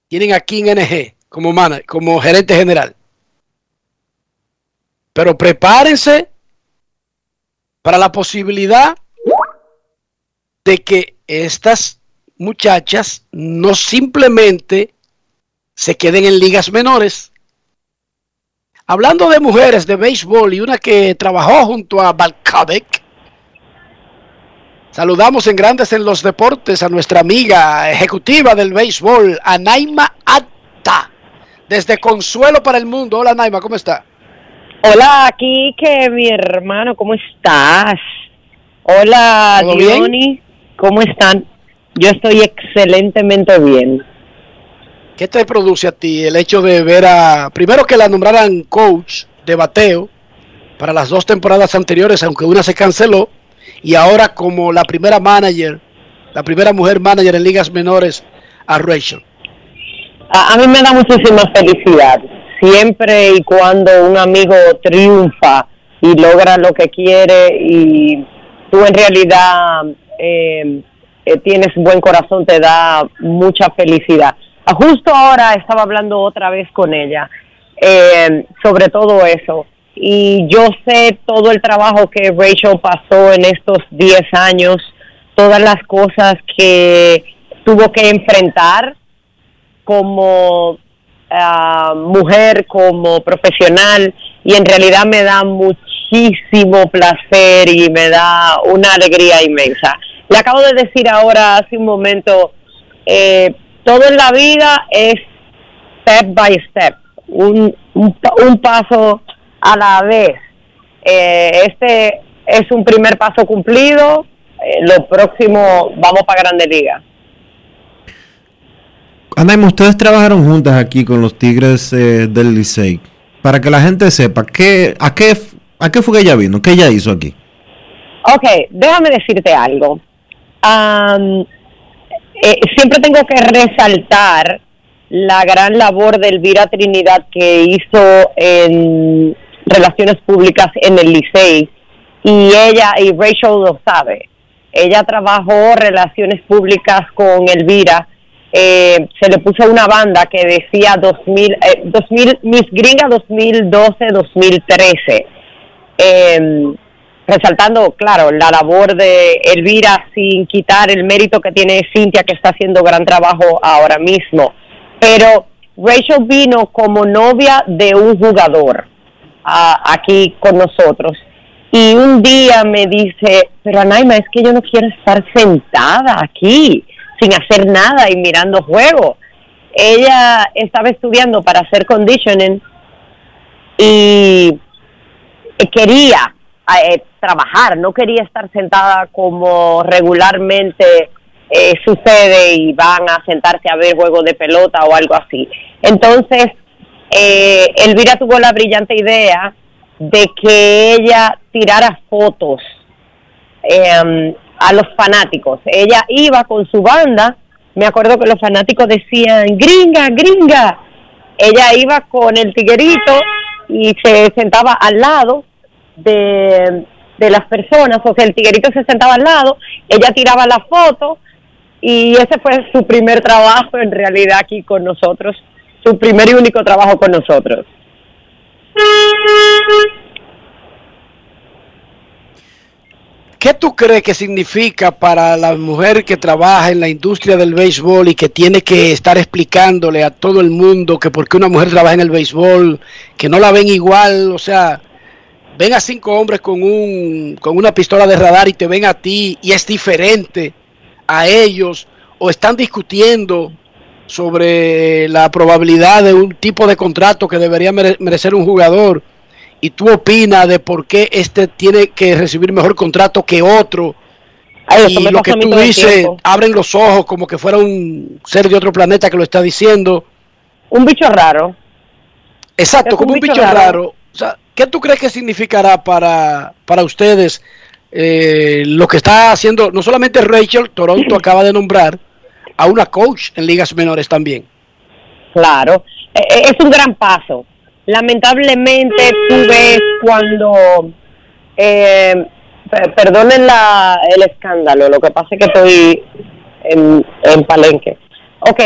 tienen a King NG como, mana- como gerente general. Pero prepárense para la posibilidad de que estas muchachas no simplemente se queden en ligas menores. Hablando de mujeres de béisbol y una que trabajó junto a Balcabek, saludamos en Grandes en los Deportes a nuestra amiga ejecutiva del béisbol, Anaima Atta, desde Consuelo para el Mundo. Hola Anaima, ¿cómo está? Hola, aquí que mi hermano, ¿cómo estás? Hola, ¿Todo bien? ¿Cómo están? Yo estoy excelentemente bien. ¿Qué te produce a ti el hecho de ver a, primero que la nombraran coach de bateo para las dos temporadas anteriores, aunque una se canceló, y ahora como la primera manager, la primera mujer manager en ligas menores a Rachel? A, a mí me da muchísima felicidad. Siempre y cuando un amigo triunfa y logra lo que quiere y tú en realidad eh, eh, tienes buen corazón, te da mucha felicidad. Justo ahora estaba hablando otra vez con ella eh, sobre todo eso. Y yo sé todo el trabajo que Rachel pasó en estos 10 años, todas las cosas que tuvo que enfrentar como ah, mujer, como profesional, y en realidad me da muchísimo placer y me da una alegría inmensa. Le acabo de decir ahora, hace un momento, eh, todo en la vida es step by step, un, un, pa- un paso a la vez. Eh, este es un primer paso cumplido, eh, lo próximo vamos para Grande Liga. Anaima, ustedes trabajaron juntas aquí con los Tigres eh, del Licey. Para que la gente sepa, ¿qué, a, qué, ¿a qué fue que ella vino? ¿Qué ella hizo aquí? Ok, déjame decirte algo. Am, eh, siempre tengo que resaltar la gran labor de Elvira Trinidad que hizo en relaciones públicas en el Licey y ella y Rachel lo sabe. Ella trabajó relaciones públicas con Elvira. eh, se le puso una banda que decía 2000, eh, 2000 Miss Gringa 2012-2013. Eh, resaltando, claro, la labor de Elvira sin quitar el mérito que tiene Cintia, que está haciendo gran trabajo ahora mismo. Pero Rachel vino como novia de un jugador aquí con nosotros. Y un día me dice, pero Anaima, es que yo no quiero estar sentada aquí sin hacer nada y mirando juego. Ella estaba estudiando para hacer conditioning y quería eh, trabajar, no quería estar sentada como regularmente eh, sucede y van a sentarse a ver juegos de pelota o algo así. Entonces, eh, Elvira tuvo la brillante idea de que ella tirara fotos em, a los fanáticos. Ella iba con su banda, me acuerdo que los fanáticos decían, gringa, gringa. Ella iba con el tiguerito y se sentaba al lado de, las personas, o sea, el tiguerito se sentaba al lado, ella tiraba la foto y ese fue su primer trabajo en realidad aquí con nosotros, su primer y único trabajo con nosotros. ¿Qué tú crees que significa para la mujer que trabaja en la industria del béisbol y que tiene que estar explicándole a todo el mundo que porque una mujer trabaja en el béisbol, que no la ven igual, o sea, ven a cinco hombres con, un, con una pistola de radar y te ven a ti y es diferente a ellos o están discutiendo sobre la probabilidad de un tipo de contrato que debería merecer un jugador y tú opinas de por qué este tiene que recibir mejor contrato que otro y lo que tú dices abren los ojos como que fuera un ser de otro planeta que lo está diciendo. Un bicho raro. Exacto como un bicho, raro. O sea, ¿Qué tú crees que significará para, para ustedes eh, lo que está haciendo, no solamente Rachel, Toronto acaba de nombrar a una coach en ligas menores también? Claro, e, e, es un gran paso. Lamentablemente tú ves cuando, eh, perdonen la, el escándalo, lo que pasa es que estoy en, en Palenque. Ok,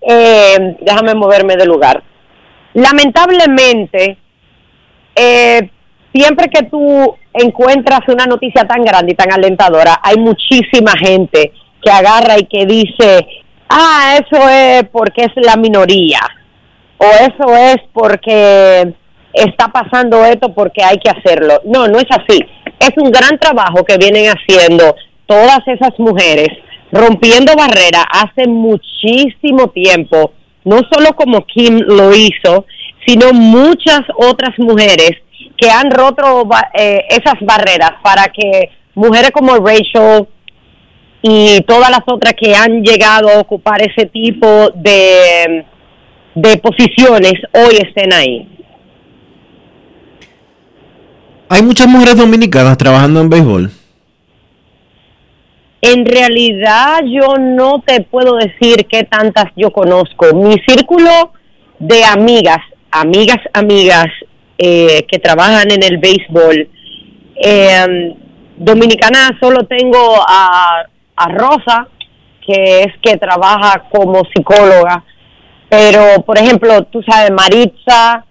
eh, déjame moverme de lugar. Lamentablemente, eh, siempre que tú encuentras una noticia tan grande y tan alentadora, hay muchísima gente que agarra y que dice, ah, eso es porque es la minoría, o eso es porque está pasando esto porque hay que hacerlo. No, no es así. Es un gran trabajo que vienen haciendo todas esas mujeres, rompiendo barreras hace muchísimo tiempo, no solo como Kim lo hizo, sino muchas otras mujeres que han roto eh, esas barreras para que mujeres como Rachel y todas las otras que han llegado a ocupar ese tipo de, de posiciones hoy estén ahí. Hay muchas mujeres dominicanas trabajando en béisbol. En realidad yo no te puedo decir qué tantas yo conozco. Mi círculo de amigas amigas, amigas eh, que trabajan en el béisbol. Eh, dominicana solo tengo a, a Rosa, que es que trabaja como psicóloga, pero por ejemplo, tú sabes, Maritza,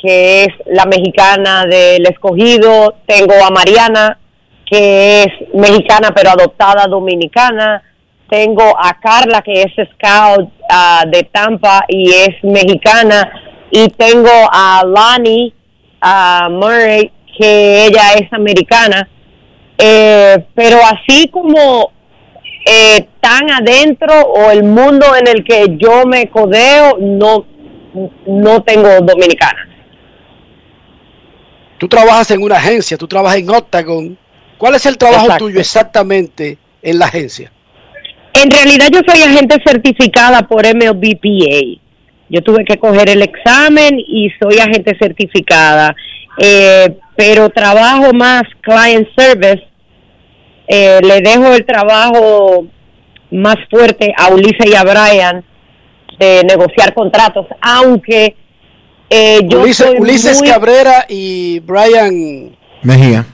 que es la mexicana del escogido, tengo a Mariana, que es mexicana pero adoptada dominicana, tengo a Carla, que es scout ah, de Tampa y es mexicana, y tengo a Lani a Murray, que ella es americana, eh, pero así como eh, tan adentro o el mundo en el que yo me codeo, no, no tengo dominicana. Tú trabajas en una agencia, tú trabajas en Octagon. ¿Cuál es el trabajo tuyo exactamente en la agencia? En realidad yo soy agente certificada por MLBPA. Yo tuve que coger el examen y soy agente certificada, eh, pero trabajo más client service. Eh, le dejo el trabajo más fuerte a Ulises y a Brian de negociar contratos, aunque eh, yo Ulises, Ulises Cabrera y Brian Mejía.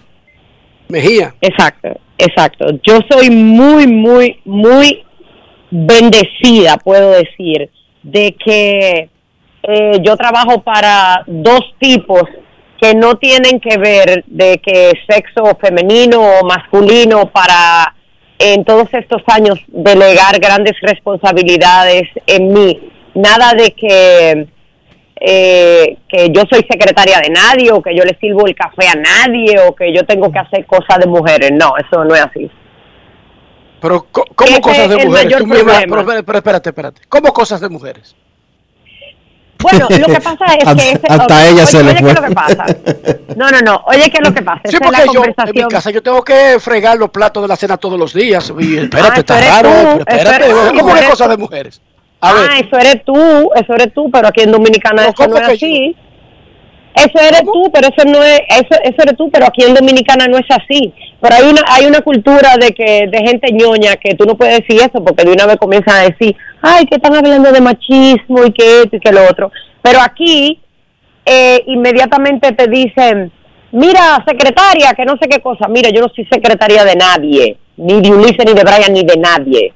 Mejía. Exacto, exacto. Yo soy muy, muy, muy bendecida, puedo decir, de que eh, yo trabajo para dos tipos que no tienen que ver de que sexo femenino o masculino para en todos estos años delegar grandes responsabilidades en mí. Nada de que eh, que yo soy secretaria de nadie o que yo le sirvo el café a nadie o que yo tengo que hacer cosas de mujeres. No, eso no es así. Pero, ¿cómo Ese cosas de mujeres? mayor Tú misma- problema. pero, pero espérate, espérate. ¿Cómo cosas de mujeres? Bueno, lo que pasa es que ese, Hasta ella oye, se le oye, ¿qué fue. es lo que pasa? No, no, no. Oye, ¿qué es lo que pasa? Sí, Esa es porque la yo en mi conversación. casa yo tengo que fregar los platos de la cena todos los días. Y espérate, Ah, está raro. tú, espérate, eres- ¿cómo que eres- cosas de mujeres? A ver. Ah, eso eres tú, eso eres tú, pero aquí en Dominicana No, eso no ¿cómo es así. Eso eres tú, pero eso no es, eso, eso eres tú, pero aquí en Dominicana no es así. Pero hay una, hay una cultura de que, de gente ñoña que tú no puedes decir eso porque de una vez comienzan a decir, ay, que están hablando de machismo y que esto y que lo otro. Pero aquí, eh, inmediatamente te dicen, mira, secretaria, que no sé qué cosa. Mira, yo no soy secretaria de nadie, ni de Ulises, ni de Brian, ni de nadie.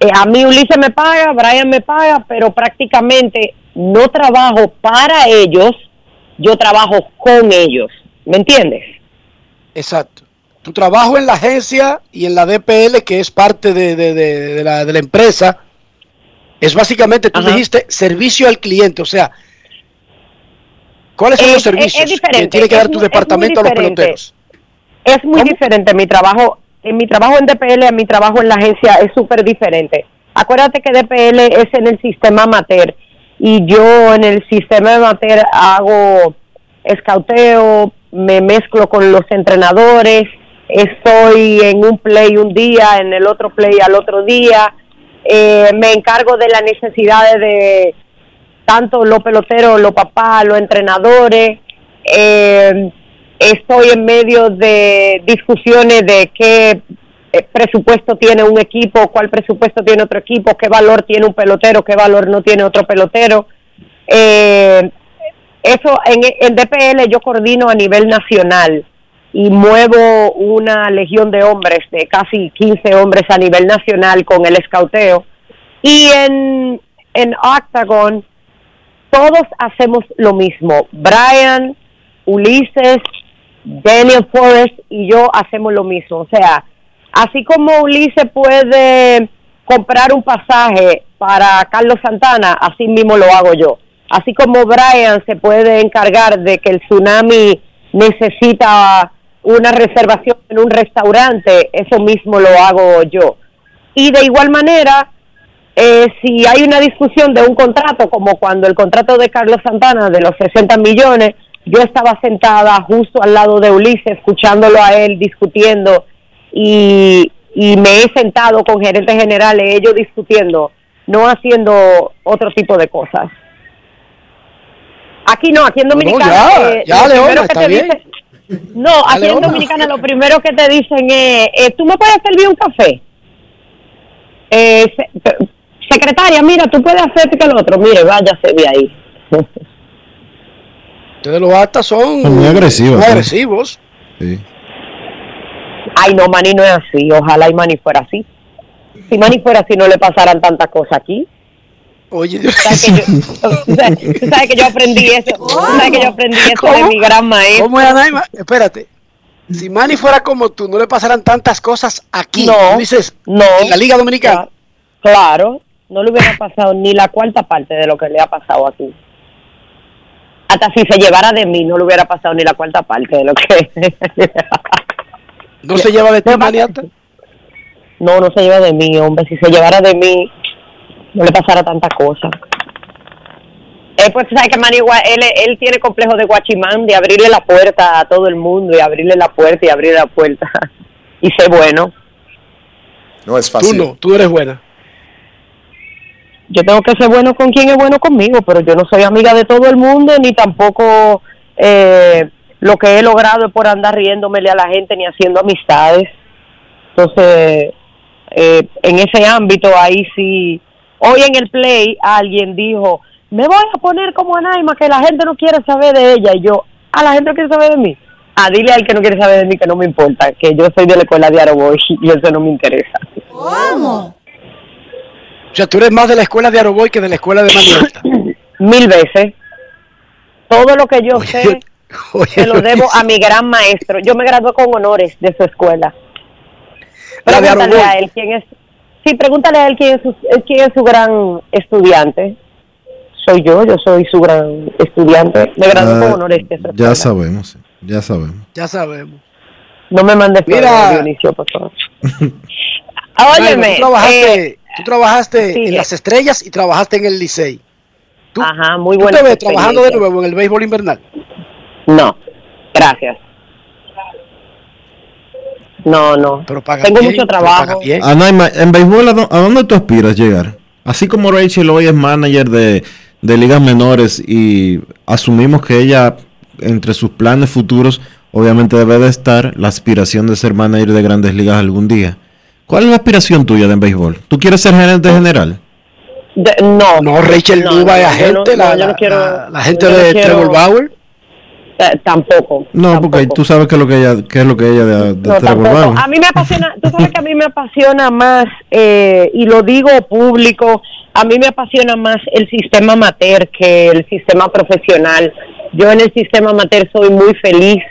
Eh, a mí Ulises me paga, Brian me paga, pero prácticamente no trabajo para ellos, yo trabajo con ellos. ¿Me entiendes? Exacto. Tu trabajo en la agencia y en la DPL, que es parte de, de- de- de la, de la empresa, es básicamente, tú dijiste, servicio al cliente. O sea, ¿cuáles son Es- los es- es servicios que tiene que dar es tu es departamento a los peloteros? Es muy diferente mi trabajo, en mi trabajo en DPL, a mi trabajo en la agencia es súper diferente. Acuérdate que DPL es en el sistema amateur y yo en el sistema amateur hago escauteo, me mezclo con los entrenadores, estoy en un play un día, en el otro play al otro día, eh, me encargo de las necesidades de tanto los peloteros, los papás, los entrenadores, eh, estoy en medio de discusiones de qué presupuesto tiene un equipo, cuál presupuesto tiene otro equipo, qué valor tiene un pelotero, qué valor no tiene otro pelotero. Eh, eso en, en DPL yo coordino a nivel nacional y muevo una legión de hombres, de casi 15 hombres a nivel nacional con el escauteo. Y en, en Octagon todos hacemos lo mismo. Brian, Ulises, Daniel Forrest y yo hacemos lo mismo. O sea, así como Ulises puede comprar un pasaje para Carlos Santana, así mismo lo hago yo. Así como Brian se puede encargar de que el tsunami necesita una reservación en un restaurante, eso mismo lo hago yo. Y de igual manera, eh, si hay una discusión de un contrato, como cuando el contrato de Carlos Santana de los 60 millones, yo estaba sentada justo al lado de Ulises, escuchándolo a él discutiendo y, y me he sentado con gerentes generales, ellos discutiendo, no haciendo otro tipo de cosas. Aquí no, aquí en Dominicana. ya, eh, ya, Leona, que está te bien. dicen- no, aquí en. Dominicana lo primero que te dicen es, eh, ¿tú me puedes servir un café? Eh, se- secretaria, mira, tú puedes hacer que el otro. Mire, váyase de ahí. Ustedes los actas son, Son muy agresivos, muy sí. Ay, no, Manny no es así. Ojalá y Manny fuera así. Si Manny fuera así, no le pasaran tantas cosas aquí. Oye, ¿Tú sabes que yo, tú sabes, tú sabes que yo aprendí eso? ¿Tú sabes que yo aprendí eso de mi gran maestro? ¿Cómo es, Anaima? Espérate. Si Manny fuera como tú, no le pasaran tantas cosas aquí. No, Tú dices, no. en la Liga Dominicana. Claro, no le hubiera pasado ni la cuarta parte de lo que le ha pasado aquí. Hasta si se llevara de mí, no le hubiera pasado ni la cuarta parte de lo que... ¿No se lleva de ti, Manny, hasta? No, no se lleva de mí, hombre. Si se llevara de mí, no le pasara tanta cosa. Eh, pues tú sabes que Manny, igual, él, él tiene complejo de guachimán, de abrirle la puerta a todo el mundo, y abrirle la puerta y abrirle la puerta. y ser bueno. No es Tú fácil. no, tú eres buena. yo tengo que ser bueno con quien es bueno conmigo, pero yo no soy amiga de todo el mundo, ni tampoco eh, lo que he logrado es por andar riéndomele a la gente ni haciendo amistades. Entonces, eh, en ese ámbito, ahí sí. Hoy en el play alguien dijo, me voy a poner como Anaima, que la gente no quiere saber de ella. Y yo, a la gente no quiere saber de mí. Ah, dile al que no quiere saber de mí que no me importa, que yo soy de la escuela de Aroboy y eso no me interesa. ¿Cómo? O sea, tú eres más de la escuela de Aroboy que de la escuela de Maniota. mil veces. Todo lo que yo sé, Se lo debo a mi gran maestro. Yo me gradué con honores de su escuela. Pregúntale a él quién es. Sí, pregúntale a él quién es su, quién es su gran estudiante. Soy yo, yo soy su gran estudiante. Me gradué Ah, con honores de su escuela. ya sabemos, ya sabemos. Ya sabemos. No me mandes Mira. Dionisio, por favor. Naima, Óyeme, tú trabajaste, eh, tú en las estrellas y trabajaste en el Licey. ¿Tú, Ajá, muy ¿tú buena te ves trabajando de nuevo en el béisbol invernal? No, gracias. No, no. Pero paga Tengo bien, mucho pero trabajo. paga bien. Anaima, en béisbol, ¿a dó- ¿a dónde tú aspiras llegar? Así como Rachel hoy es manager de, de ligas menores y asumimos que ella, entre sus planes futuros, obviamente debe de estar la aspiración de ser manager de grandes ligas algún día. ¿Cuál es la aspiración tuya de en béisbol? ¿Tú quieres ser gerente general? De- no. No, Rachel No, Duba no, es agente, no- la, no, yo no la- quiero- la- la gente de quiero- Trevor Bauer. Eh, tampoco. No, porque tú sabes qué es lo que ella, qué es lo que ella de, de No, tampoco. A mí me apasiona, tú sabes que a mí me apasiona más, eh, y lo digo público, a mí me apasiona más el sistema amateur que el sistema profesional. Yo en el sistema amateur soy muy feliz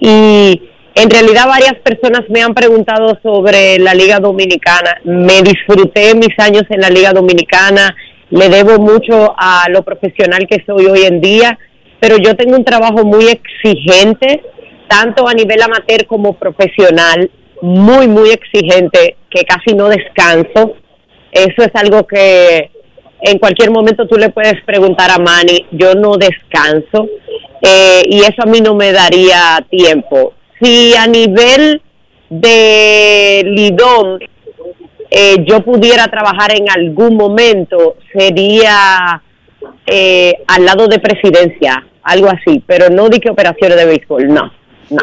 y en realidad varias personas me han preguntado sobre la Liga Dominicana. Me disfruté mis años en la Liga Dominicana, le debo mucho a lo profesional que soy hoy en día, pero yo tengo un trabajo muy exigente, tanto a nivel amateur como profesional, muy, muy exigente, que casi no descanso. Eso es algo que en cualquier momento tú le puedes preguntar a Manny, yo no descanso eh, y eso a mí no me daría tiempo. Si a nivel de Lidón eh, yo pudiera trabajar en algún momento, sería eh, al lado de presidencia, algo así, pero no di que operaciones de béisbol, no, no.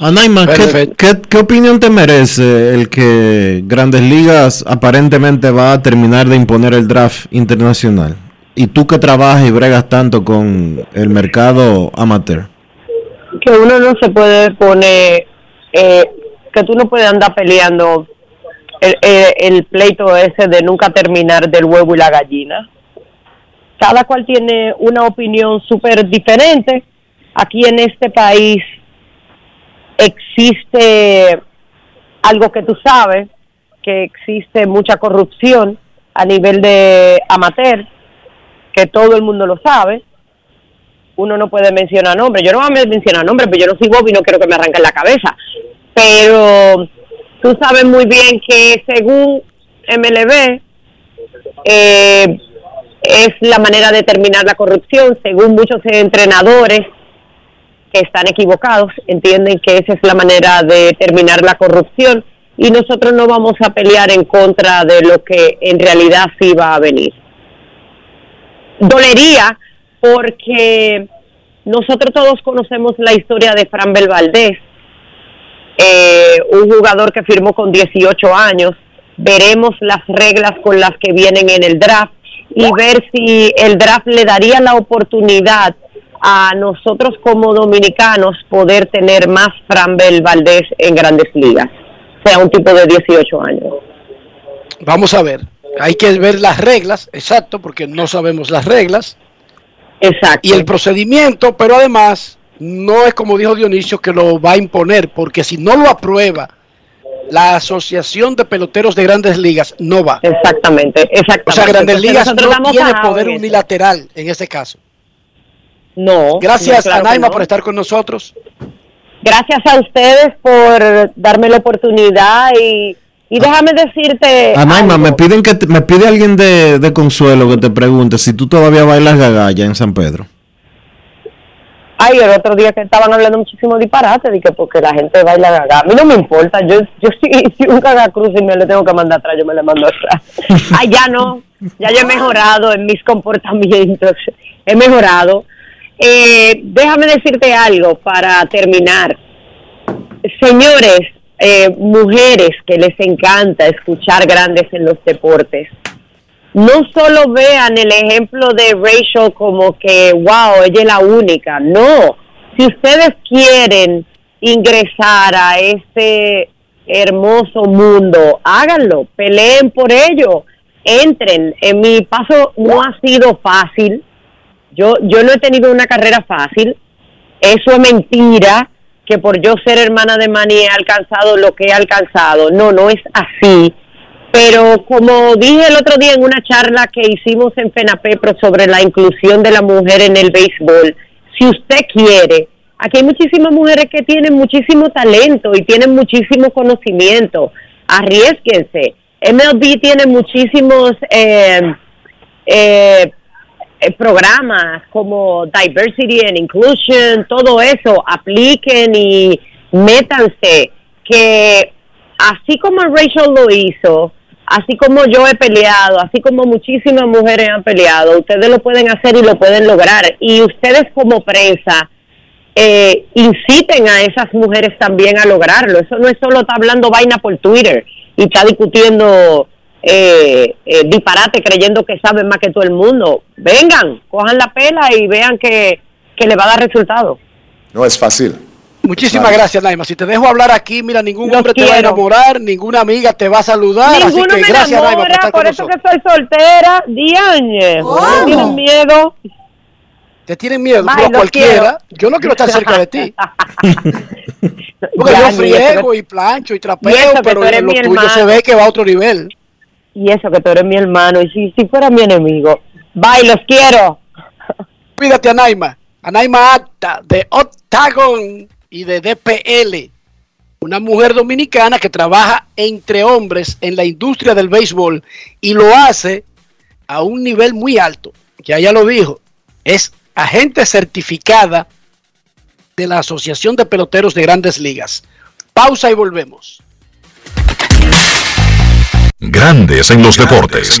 Anaima, ¿qué, qué, qué opinión te merece el que Grandes Ligas aparentemente va a terminar de imponer el draft internacional? Y tú que trabajas y bregas tanto con el mercado amateur. que uno no se puede poner, eh, que tú no puedes andar peleando el, el- el pleito ese de nunca terminar del huevo y la gallina. Cada cual tiene una opinión súper diferente. Aquí en este país existe algo que tú sabes, que existe mucha corrupción a nivel de amateur, que todo el mundo lo sabe uno no puede mencionar nombres. Yo no voy a mencionar nombres, pero yo no soy Bob y no quiero que me arranquen la cabeza. Pero tú sabes muy bien que según MLB eh, es la manera de terminar la corrupción. Según muchos entrenadores que están equivocados, entienden que esa es la manera de terminar la corrupción y nosotros no vamos a pelear en contra de lo que en realidad sí va a venir dolería porque nosotros todos conocemos la historia de Fran Valdés, eh, un jugador que firmó con 18 años. Veremos las reglas con las que vienen en el draft y ver si el draft le daría la oportunidad a nosotros como dominicanos poder tener más Fran Valdés en grandes ligas, sea un tipo de 18 años. Vamos a ver. Hay que ver las reglas, exacto, porque no sabemos las reglas. Exacto. Y el procedimiento, pero además no es como dijo Dionisio que lo va a imponer, porque si no lo aprueba la Asociación de Peloteros de Grandes Ligas, no va. Exactamente, exactamente. O sea, Grandes Ligas no tiene poder eso. unilateral en ese caso. No. Gracias, no, claro Anaima, no. por estar con nosotros. Gracias a ustedes por darme la oportunidad y, y déjame decirte. Anaima, algo. me piden que te- me pide alguien de, de consuelo que te pregunte si tú todavía bailas gagalla en San Pedro. Ay, el otro día que estaban hablando muchísimo disparate, de que porque la gente baila gaga. A mí no me importa, yo, yo si, si un cagacruz y me le tengo que mandar atrás, yo me le mando atrás. Ay, ya no, ya yo he mejorado en mis comportamientos, he mejorado. Eh, déjame decirte algo para terminar. Señores, eh, mujeres que les encanta escuchar grandes en los deportes, no solo vean el ejemplo de Rachel como que, wow, ella es la única. No, si ustedes quieren ingresar a este hermoso mundo, háganlo, peleen por ello, entren. En mi paso no ha sido fácil. Yo, yo no he tenido una carrera fácil. eso es mentira, que por yo ser hermana de Manny he alcanzado lo que he alcanzado. No, no es así. Pero como dije el otro día en una charla que hicimos en FENAPEPRO sobre la inclusión de la mujer en el béisbol, si usted quiere, aquí hay muchísimas mujeres que tienen muchísimo talento y tienen muchísimo conocimiento. Arriesguense. MLB tiene muchísimos eh, eh, eh, programas como Diversity and Inclusion, todo eso, apliquen y métanse, que así como Rachel lo hizo, así como yo he peleado, así como muchísimas mujeres han peleado, ustedes lo pueden hacer y lo pueden lograr. Y ustedes como prensa, eh, inciten a esas mujeres también a lograrlo. Eso no es solo estar hablando vaina por Twitter y está discutiendo eh, eh, disparate creyendo que saben más que todo el mundo. Vengan, cojan la pela y vean que, que le va a dar resultado. No es fácil. Muchísimas gracias, Naima. Si te dejo hablar aquí, mira, ningún Los hombre te va a quiero. enamorar, ninguna amiga te va a saludar. así Ninguno que me gracias, Naima, por enamora, estar con por eso nosotros. que soy soltera, Diane. ¿No tienen miedo? Te tienen miedo, pero los cualquiera. Yo no quiero estar cerca de ti. Porque Ya, yo friego y plancho y Y trapeo, eso que pero tú eres lo mi tuyo se ve que va a otro nivel. Y eso que tú eres mi hermano. Y si, si fuera mi enemigo. Bye, los quiero. Cuídate, Anaima. Anaima Acta, de Octagon y de DPL. Una mujer dominicana que trabaja entre hombres en la industria del béisbol y lo hace a un nivel muy alto. Ya ella lo dijo. Es agente certificada de la Asociación de Peloteros de Grandes Ligas. Pausa y volvemos. Grandes en los deportes.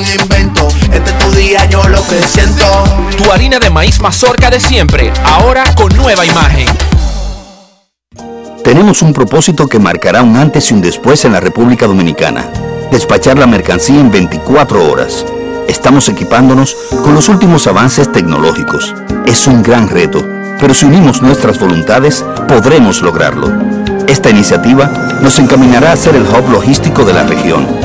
invento. Este es tu día, yo lo que siento. Tu harina de maíz mazorca de siempre, ahora con nueva imagen. Tenemos un propósito que marcará un antes y un después en la República Dominicana. Despachar la mercancía en 24 horas. Estamos equipándonos con los últimos avances tecnológicos. Es un gran reto, pero si unimos nuestras voluntades, podremos lograrlo. Esta iniciativa nos encaminará a ser el hub logístico de la región.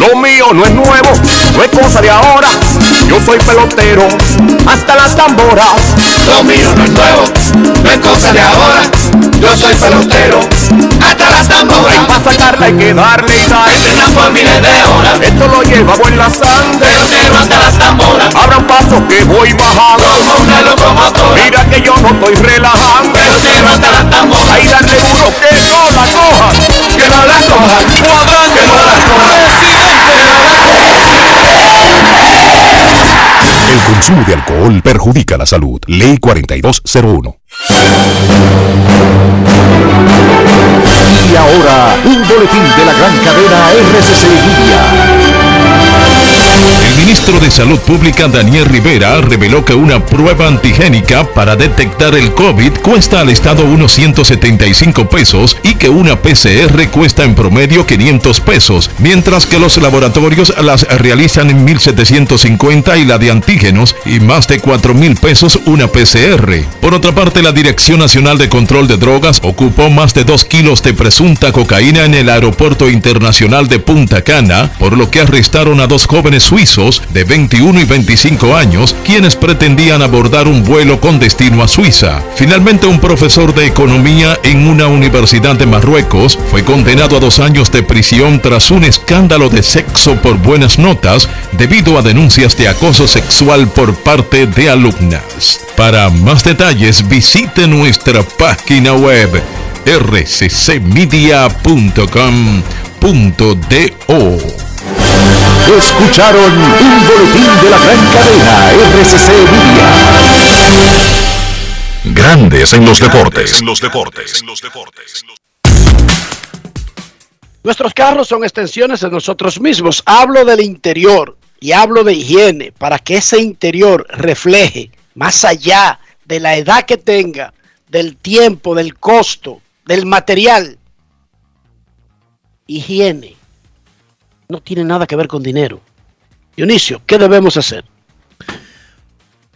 Lo mío no es nuevo, no es cosa de ahora. Yo soy pelotero, hasta las tamboras. Lo mío no es nuevo, no es cosa de ahora. Yo soy pelotero, hasta las tamboras. Hay para sacarla hay que darle sal. Por miles de horas. Esto lo llevamos en la sangre. Pelotero hasta las tamboras. Abran paso que voy bajando. Como una locomotora. Mira que yo no estoy relajando. Pelotero hasta las tamboras. Ahí dale duro que no la coja. Que no la coja. Cuadrante. Que no la coja. Consumo de alcohol perjudica la salud. Ley 4201. Y ahora, un boletín de la gran cadena RCC Media. El ministro de Salud Pública Daniel Rivera reveló que una prueba antigénica para detectar el COVID cuesta al Estado unos 175 pesos y que una PCR cuesta en promedio 500 pesos, mientras que los laboratorios las realizan en 1750 y la de antígenos y más de 4 mil pesos una PCR. Por otra parte, la Dirección Nacional de Control de Drogas ocupó más de 2 kilos de presunta cocaína en el aeropuerto internacional de Punta Cana, por lo que arrestaron a dos jóvenes suizos de 21 y 25 años quienes pretendían abordar un vuelo con destino a Suiza. Finalmente un profesor de economía en una universidad de Marruecos fue condenado a dos años de prisión tras un escándalo de sexo por buenas notas debido a denuncias de acoso sexual por parte de alumnas. Para más detalles visite nuestra página web rccmedia.com.do Escucharon un boletín de la gran cadena RCC Media. Grandes en los deportes. los deportes. Nuestros carros son extensiones de nosotros mismos. Hablo del interior y hablo de higiene para que ese interior refleje más allá de la edad que tenga, del tiempo, del costo, del material. Higiene no tiene nada que ver con dinero. Dionisio, ¿qué debemos hacer?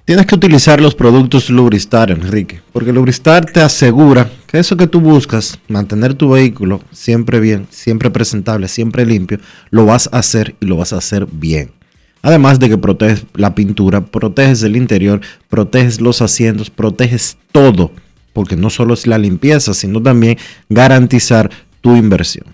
Tienes que utilizar los productos Lubristar, Enrique, porque Lubristar te asegura que eso que tú buscas, mantener tu vehículo siempre bien, siempre presentable, siempre limpio, lo vas a hacer y lo vas a hacer bien. Además de que proteges la pintura, proteges el interior, proteges los asientos, proteges todo, porque no solo es la limpieza, sino también garantizar tu inversión.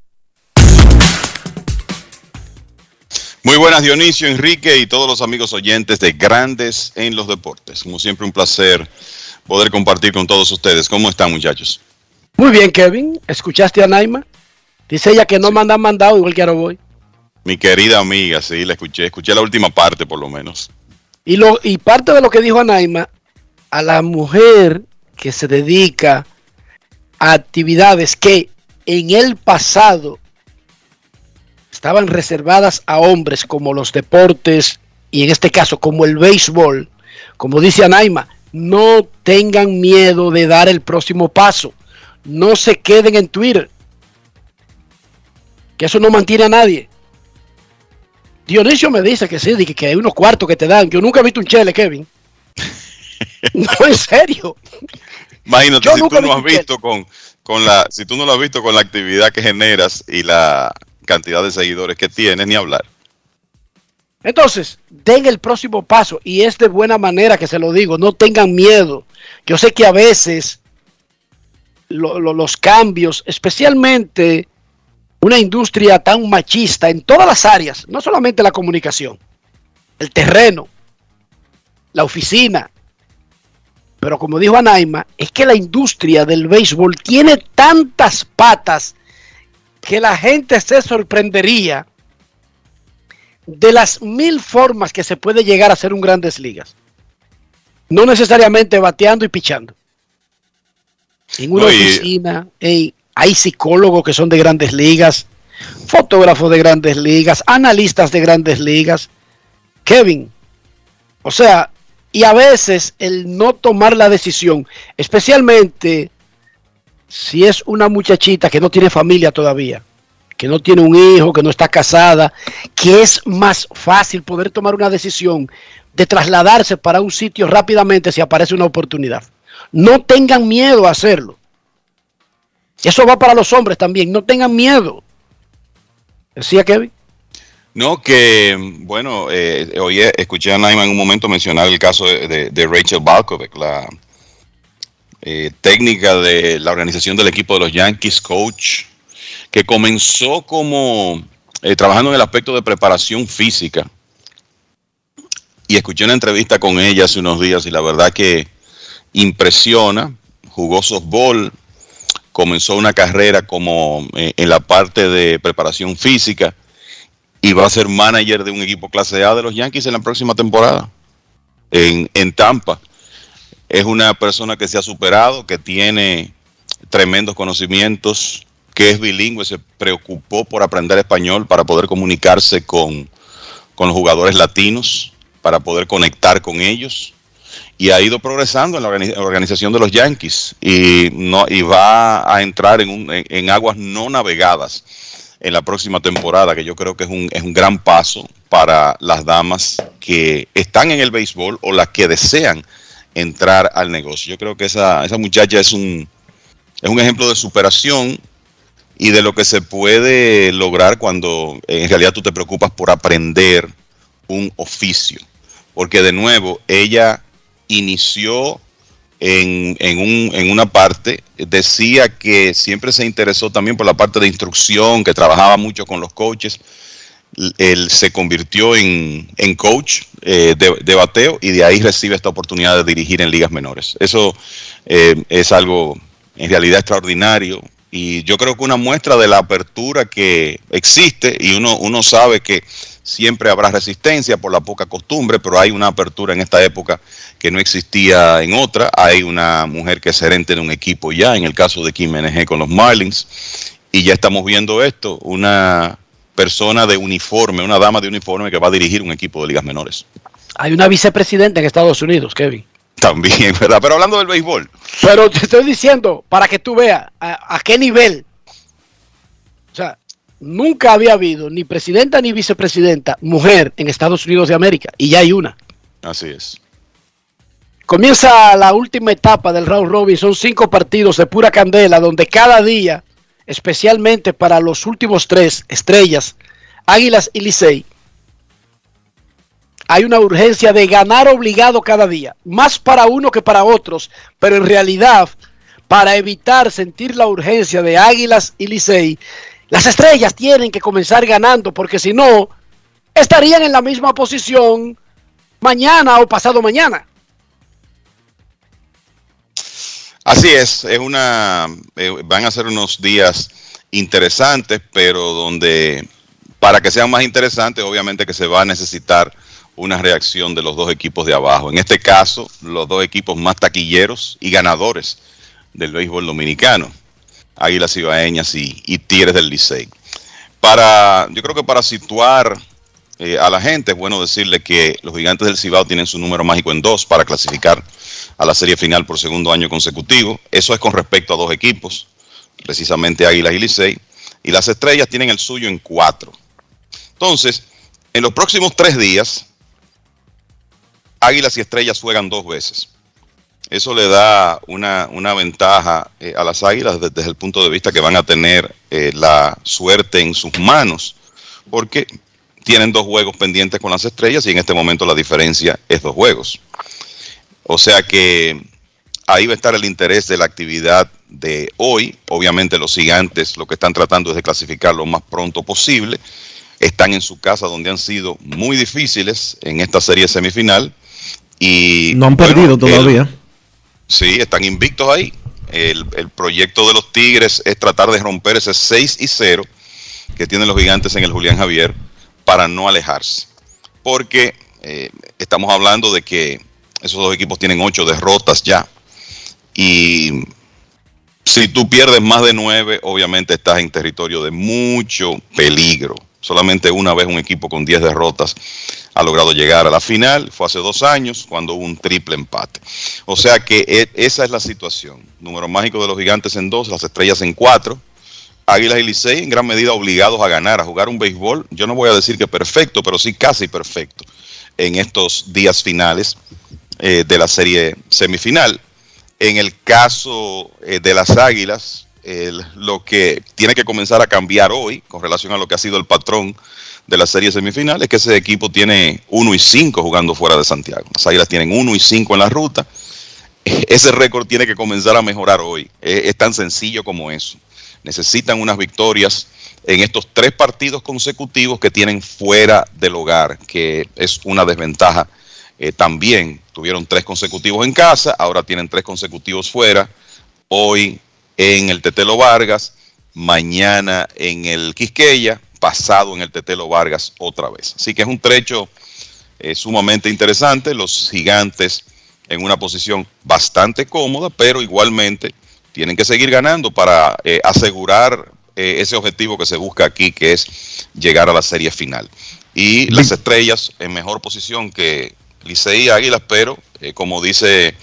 Muy buenas Dionisio, Enrique y todos los amigos oyentes de Grandes en los Deportes. Como siempre un placer poder compartir con todos ustedes. ¿Cómo están muchachos? Muy bien Kevin, ¿escuchaste a Naima? Dice ella que no me han mandado igual que ahora voy. Mi querida amiga, sí, la escuché, escuché la última parte por lo menos. Y, lo, y parte de lo que dijo Anaima, a la mujer que se dedica a actividades que en el pasado estaban reservadas a hombres como los deportes y en este caso como el béisbol, como dice Anaima, no tengan miedo de dar el próximo paso. No se queden en Twitter. Que eso no mantiene a nadie. Dionisio me dice que sí, que hay unos cuartos que te dan. Yo nunca he visto un chele, Kevin. no, en serio. Imagínate, si tú no has visto con, con la, si tú no lo has visto con la actividad que generas y la cantidad de seguidores que tienes, ni hablar. Entonces, den el próximo paso y es de buena manera que se lo digo, no tengan miedo. Yo sé que a veces los cambios, especialmente una industria tan machista en todas las áreas, no solamente la comunicación, el terreno, la oficina, pero como dijo Anaima, es que la industria del béisbol tiene tantas patas que la gente se sorprendería de las mil formas que se puede llegar a ser un grandes ligas. No necesariamente bateando y pichando. En una oficina hay psicólogos que son de grandes ligas, fotógrafos de grandes ligas, analistas de grandes ligas. Kevin, o sea, y a veces el no tomar la decisión, especialmente si es una muchachita que no tiene familia todavía, que no tiene un hijo, que no está casada, que es más fácil poder tomar una decisión de trasladarse para un sitio rápidamente si aparece una oportunidad. No tengan miedo a hacerlo. Eso va para los hombres también, no tengan miedo. ¿Decía Kevin? No, que bueno, eh, escuché a Naima en un momento mencionar el caso de, Rachel Balkovec, la, eh, técnica de la organización del equipo de los Yankees, coach, que comenzó como eh, trabajando en el aspecto de preparación física. Y escuché una entrevista con ella hace unos días y la verdad que impresiona. Jugó softball, comenzó una carrera como eh, en la parte de preparación física y va a ser manager de un equipo clase A de los Yankees en la próxima temporada en, en Tampa. Es una persona que se ha superado, que tiene tremendos conocimientos, que es bilingüe, se preocupó por aprender español para poder comunicarse con, con los jugadores latinos, para poder conectar con ellos y ha ido progresando en la organización de los Yankees y no y va a entrar en, un, en, aguas no navegadas en la próxima temporada, que yo creo que es un, es un gran paso para las damas que están en el béisbol o las que desean entrar al negocio. Yo creo que esa, esa muchacha es un, es un ejemplo de superación y de lo que se puede lograr cuando en realidad tú te preocupas por aprender un oficio. Porque de nuevo, ella inició en, en, un, en, una parte, decía que siempre se interesó también por la parte de instrucción, que trabajaba mucho con los coaches. Él se convirtió en, en coach eh, de, bateo y de ahí recibe esta oportunidad de dirigir en ligas menores. Eso eh, es algo en realidad extraordinario y yo creo que una muestra de la apertura que existe y uno, uno sabe que siempre habrá resistencia por la poca costumbre, pero hay una apertura en esta época que no existía en otra. Hay una mujer que es gerente de un equipo ya, en el caso de Kim NG con los Marlins, y ya estamos viendo esto, una persona de uniforme, una dama de uniforme que va a dirigir un equipo de ligas menores. Hay una vicepresidenta en Estados Unidos, Kevin. También, ¿verdad? Pero hablando del béisbol. Pero te estoy diciendo, para que tú veas a, a qué nivel. O sea, nunca había habido ni presidenta ni vicepresidenta mujer en Estados Unidos de América. Y ya hay una. Así es. Comienza la última etapa del round robin. Son cinco partidos de pura candela, donde cada día, especialmente para los últimos tres estrellas, Águilas y Licey, hay una urgencia de ganar obligado cada día, más para uno que para otros, pero en realidad, para evitar sentir la urgencia de Águilas y Licey, las estrellas tienen que comenzar ganando, porque si no, estarían en la misma posición mañana o pasado mañana. Así es, es una, eh, van a ser unos días interesantes, pero donde para que sean más interesantes, obviamente que se va a necesitar una reacción de los dos equipos de abajo. En este caso, los dos equipos más taquilleros y ganadores del béisbol dominicano, Águilas Ibaeñas y, y Tigres del Licey. Para, yo creo que para situar eh, a la gente es bueno decirle que los gigantes del Cibao tienen su número mágico en dos para clasificar a la serie final por segundo año consecutivo. Eso es con respecto a dos equipos, precisamente Águilas y Licey. Y las estrellas tienen el suyo en cuatro. Entonces, en los próximos tres días, Águilas y Estrellas juegan dos veces. Eso le da una, una ventaja eh, a las Águilas desde, el punto de vista que van a tener eh, la suerte en sus manos, porque tienen dos juegos pendientes con las Estrellas y en este momento la diferencia es dos juegos. O sea que ahí va a estar el interés de la actividad de hoy. Obviamente los gigantes lo que están tratando es de clasificar lo más pronto posible. Están en su casa donde han sido muy difíciles en esta serie semifinal y, no han perdido todavía. El, sí, están invictos ahí. El, el, proyecto de los Tigres es tratar de romper ese 6 y 0 que tienen los gigantes en el Julián Javier para no alejarse. Porque eh, estamos hablando de que esos dos equipos tienen 8 derrotas ya. Y si tú pierdes más de 9, obviamente estás en territorio de mucho peligro. Solamente una vez un equipo con 10 derrotas ha logrado llegar a la final. Fue hace dos años cuando hubo un triple empate. O sea que e, esa es la situación. Número mágico de los gigantes en dos, las estrellas en cuatro. Águilas y Licey en gran medida obligados a ganar, a jugar un béisbol. Yo no voy a decir que perfecto, pero sí casi perfecto en estos días finales eh, de la serie semifinal. En el caso eh, de las Águilas, lo que tiene que comenzar a cambiar hoy con relación a lo que ha sido el patrón de la serie semifinal es que ese equipo tiene 1 y 5 jugando fuera de Santiago. Las Águilas tienen 1 y 5 en la ruta ese récord tiene que comenzar a mejorar hoy. Es tan sencillo como eso. Necesitan unas victorias en estos tres partidos consecutivos que tienen fuera del hogar, que es una desventaja. Eh, también tuvieron tres consecutivos en casa, ahora tienen tres consecutivos fuera. Hoy en el Tetelo Vargas, mañana en el Quisqueya, pasado en el Tetelo Vargas otra vez. Así que es un trecho eh, sumamente interesante. Los gigantes en una posición bastante cómoda, pero igualmente tienen que seguir ganando para eh, asegurar eh, ese objetivo que se busca aquí, que es llegar a la serie final. Y las estrellas en mejor posición que Licey y Águilas, pero eh, como dice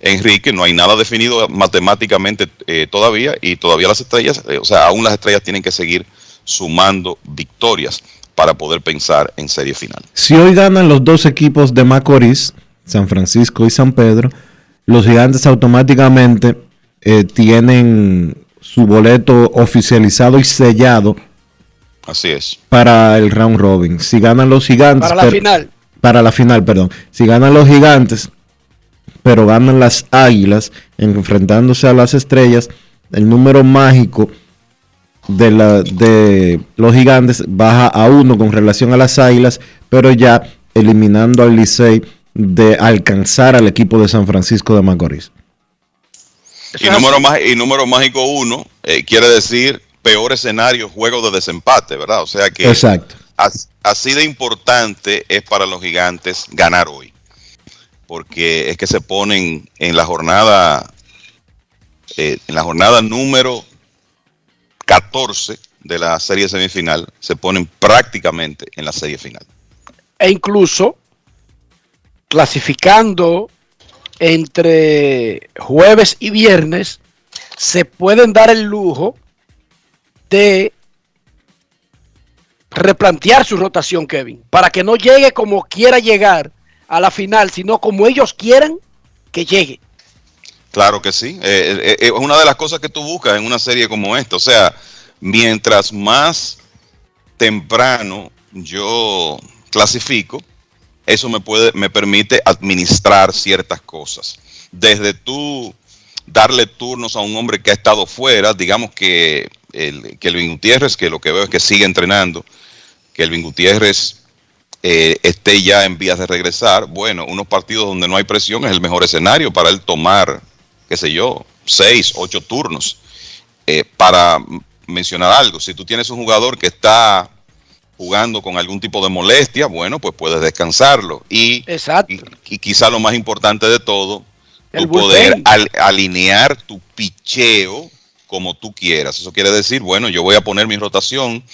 Enrique, no hay nada definido matemáticamente todavía y todavía las estrellas, o sea, aún las estrellas tienen que seguir sumando victorias para poder pensar en serie final. Si hoy ganan los dos equipos de Macorís, San Francisco y San Pedro, los gigantes automáticamente eh, tienen su boleto oficializado y sellado Así es. para el round robin. Si ganan los gigantes. Para la pero- final. Para la final, perdón. Si ganan los gigantes, pero ganan las águilas, enfrentándose a las estrellas, el número mágico de, la, de los gigantes baja a uno con relación a las águilas, pero ya eliminando al Licey de alcanzar al equipo de San Francisco de Macorís. Y número, más, y número mágico uno eh, quiere decir peor escenario, juego de desempate, ¿verdad? O sea que Exacto. as- así de importante es para los gigantes ganar hoy. Porque es que se ponen en la jornada, eh, en la jornada número 14 de la serie semifinal, se ponen prácticamente en la serie final. e incluso clasificando entre jueves y viernes, se pueden dar el lujo de replantear su rotación, Kevin, para que no llegue como quiera llegar a la final, sino como ellos quieran que llegue. Claro que sí. Eh, eh, eh, es una de las cosas que tú buscas en una serie como esta. O sea, mientras más temprano yo clasifico, eso me puede, me permite administrar ciertas cosas. Desde tú darle turnos a un hombre que ha estado fuera, digamos que el Kelvin que lo que veo es que sigue entrenando, que Elvin Gutiérrez eh, esté ya en vías de regresar, bueno, unos partidos donde no hay presión es el mejor escenario para él tomar, qué sé yo, seis, ocho turnos. Eh, para mencionar algo, si tú tienes un jugador que está jugando con algún tipo de molestia, bueno, pues puedes descansarlo. Y, y, y quizá lo más importante de todo, El tú poder al- alinear tu picheo como tú quieras. Eso quiere decir, bueno, yo voy a poner mi rotación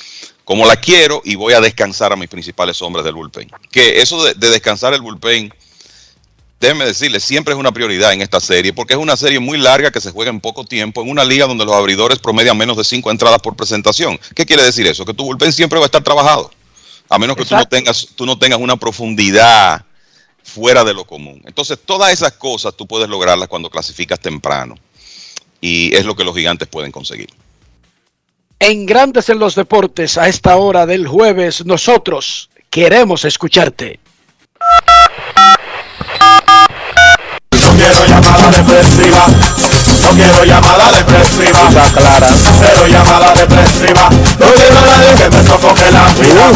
como la quiero y voy a descansar a mis principales hombres del bullpen. Que eso de, de descansar el bullpen, déjeme decirle, siempre es una prioridad en esta serie, porque es una serie muy larga que se juega en poco tiempo, en una liga donde los abridores promedian menos de cinco entradas por presentación. ¿Qué quiere decir eso? Que tu bullpen siempre va a estar trabajado, a menos que tú no, tengas, tú no tengas una profundidad fuera de lo común. Entonces, todas esas cosas tú puedes lograrlas cuando clasificas temprano. Y es lo que los gigantes pueden conseguir. En Grandes en los Deportes, a esta hora del jueves, nosotros queremos escucharte. No quiero llamada depresiva. No quiero llamada depresiva. Está clara. Cero llamada depresiva. No quiero a nadie que me sofoque la vida.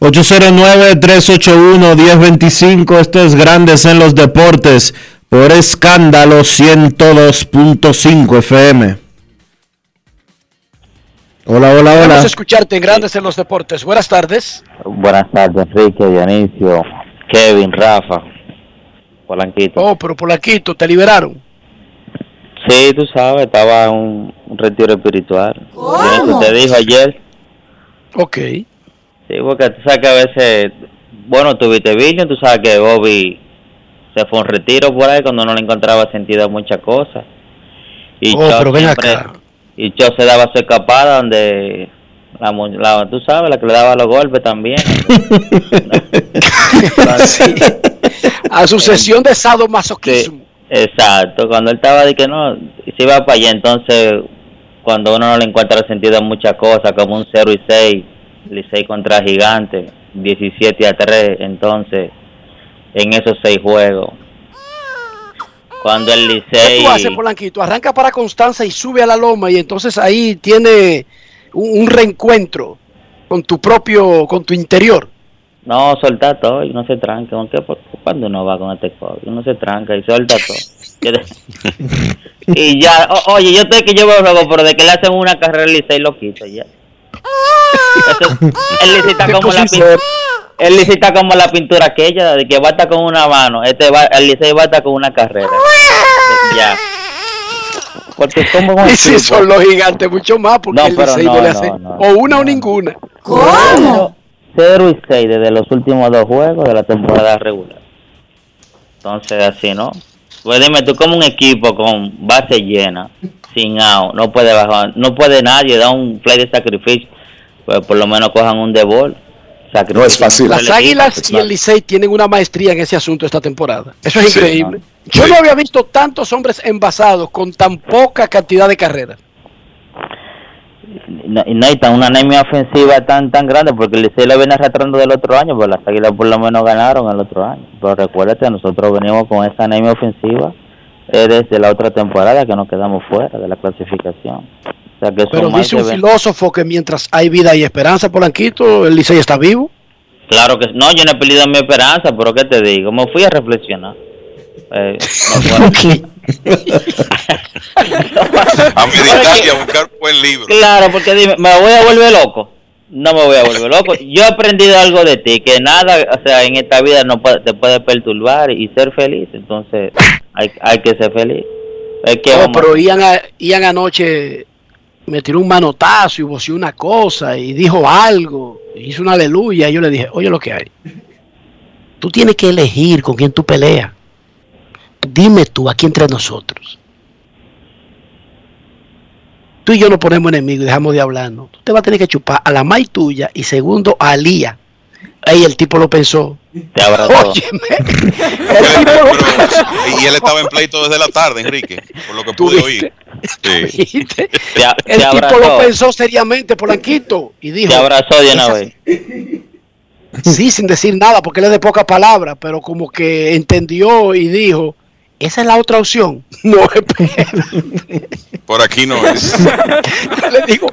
809-381-1025, esto es Grandes en los Deportes, por escándalo 102.5 FM. Hola, hola, hola. Queremos escucharte en Grandes en los Deportes. Buenas tardes. Buenas tardes, Enrique, Dionisio, Kevin, Rafa, Polanquito. Oh, pero Polaquito, te liberaron. Sí, tú sabes, estaba en un, un retiro espiritual. ¿Cómo? Te dijo ayer. Ok. Sí, porque tú sabes que a veces, bueno, tuviste viño, tú sabes que Bobby se fue a un retiro por ahí cuando no le encontraba sentido a muchas cosas. Y Oh, Cho pero ven siempre- acá. Y Cho se daba su escapada donde, la, la- tú sabes, la que le daba los golpes también. Sí. A su sesión de sadomasoquismo. Exacto, cuando él estaba de que no, se iba para allá, entonces cuando uno no le encuentra sentido a muchas cosas, como un 0 y 6, Licey contra Gigante, 17 a 3, entonces en esos seis juegos, Cuando el ¿Qué Licey... tú haces, Polanquito? Arranca para Constanza y sube a la loma y entonces ahí tiene un, un reencuentro con tu propio, con tu interior. No, suelta todo y no se tranca. ¿Con qué? Porque cuando uno va con este COVID, uno se tranca y suelta todo. Y ya, o- oye, yo sé que yo veo luego, pero de que le hacen una carrera al Licey lo quito ya. Licey está como la pin- el Licey está como la pintura aquella de que basta con una mano, este va, el Licey basta con una carrera. Ya. Porque como Y si son los gigantes, mucho más, porque No, el Licey no, no le no, hace no. o una o ninguna. ¿Cómo? 0 y 6 desde los últimos dos juegos de la temporada regular. Entonces, así, ¿no? Pues dime, tú como un equipo con base llena, sin out, no puede bajar, no puede nadie dar un play de sacrificio, pues por lo menos cojan un de ball. No es fácil. Las Águilas y el Licey tienen una maestría en ese asunto esta temporada. Eso es Sí. increíble. Yo no había visto tantos hombres envasados con tan poca cantidad de carreras. No, y no hay tan una anemia ofensiva tan tan grande porque el Licey lo viene arrastrando del otro año, pues las Águilas por lo menos ganaron el otro año. Pero recuérdate, nosotros venimos con esa anemia ofensiva eh, desde la otra temporada que nos quedamos fuera de la clasificación. O sea que Pero dice un 20 filósofo que mientras hay vida y esperanza, Polanquito, el Licey está vivo. Claro que no, yo no he perdido mi esperanza, pero ¿qué te digo? Me fui a reflexionar. Eh, no A meditar y a buscar buen libro. Claro, porque dime, ¿me voy a volver loco? No me voy a volver loco. Yo he aprendido algo de ti, que nada, o sea, en esta vida no puede- te puede perturbar y ser feliz. Entonces, hay, hay que ser feliz. Es que No, pero Ian, a- Ian anoche me tiró un manotazo y voció una cosa y dijo algo, hizo una aleluya. Y yo le dije, oye lo que hay. Tú tienes que elegir con quién tú peleas. Dime tú, aquí entre nosotros. Tú y yo nos ponemos enemigos y dejamos de hablar, ¿no? Tú te vas a tener que chupar a la mai tuya y segundo a Lía. Ahí el tipo lo pensó. Te abrazó. Óyeme, Y él estaba en pleito desde la tarde, Enrique, por lo que pude oír. Sí. Te, el te tipo abrazó. lo pensó seriamente, Polanquito, y dijo... Te abrazó de una "Esa- vez. Sí, sin decir nada, porque él es de poca palabra, pero como que entendió y dijo, esa es la otra opción. No, espera. Por aquí no es. Yo le digo,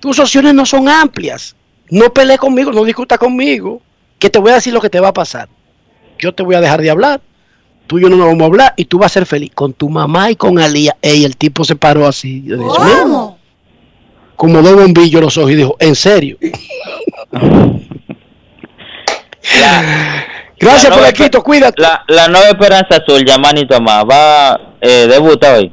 tus opciones no son amplias. No pelees conmigo, no discuta conmigo, que te voy a decir lo que te va a pasar. Yo te voy a dejar de hablar, tú y yo no nos vamos a hablar y tú vas a ser feliz con tu mamá y con Alía. Ey, el tipo se paró así. "Mira". Como dos bombillos los ojos y dijo, ¿en serio? Gracias, nueva Polanquito, cuídate. La, la nueva Esperanza Azul, Yamani Tomás, va, eh, debuta hoy.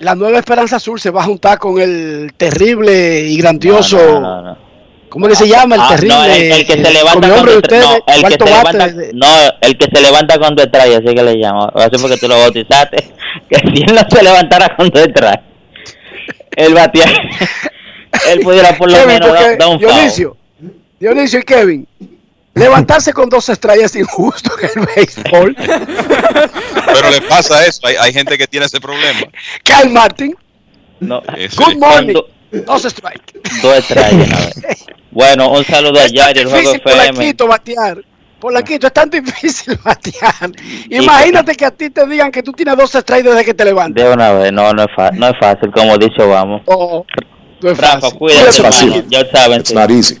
La nueva Esperanza Azul se va a juntar con el terrible y grandioso. No, no. ¿Cómo que se llama? El Ah, terrible. no, el, el que se levanta tra- ustedes, no, el que se levanta, no, el que se levanta cuando trae, así que le llamo. Así porque tú lo bautizaste. Que si él no se levantara cuando trae, él batía, él pudiera por lo Kevin, menos dar, un. Dionisio, Dionisio y Kevin, levantarse con dos estrellas es injusto en el béisbol. Pero le pasa eso. Hay, hay gente que tiene ese problema. Cal Martin, No, good morning. Cuando- Dos strikes. dos estrellas. Bueno, un saludo a Yari, el juego FM. Polanquito batear. Polanquito, es tan difícil batear. Imagínate que a ti te digan que tú tienes dos strikes desde que te levantas. De una vez, no, no es, fa- no es fácil, como dicho, vamos. Oh, no es Rafa, fácil. cuídate, No es fácil. ya saben. It's sí. not easy.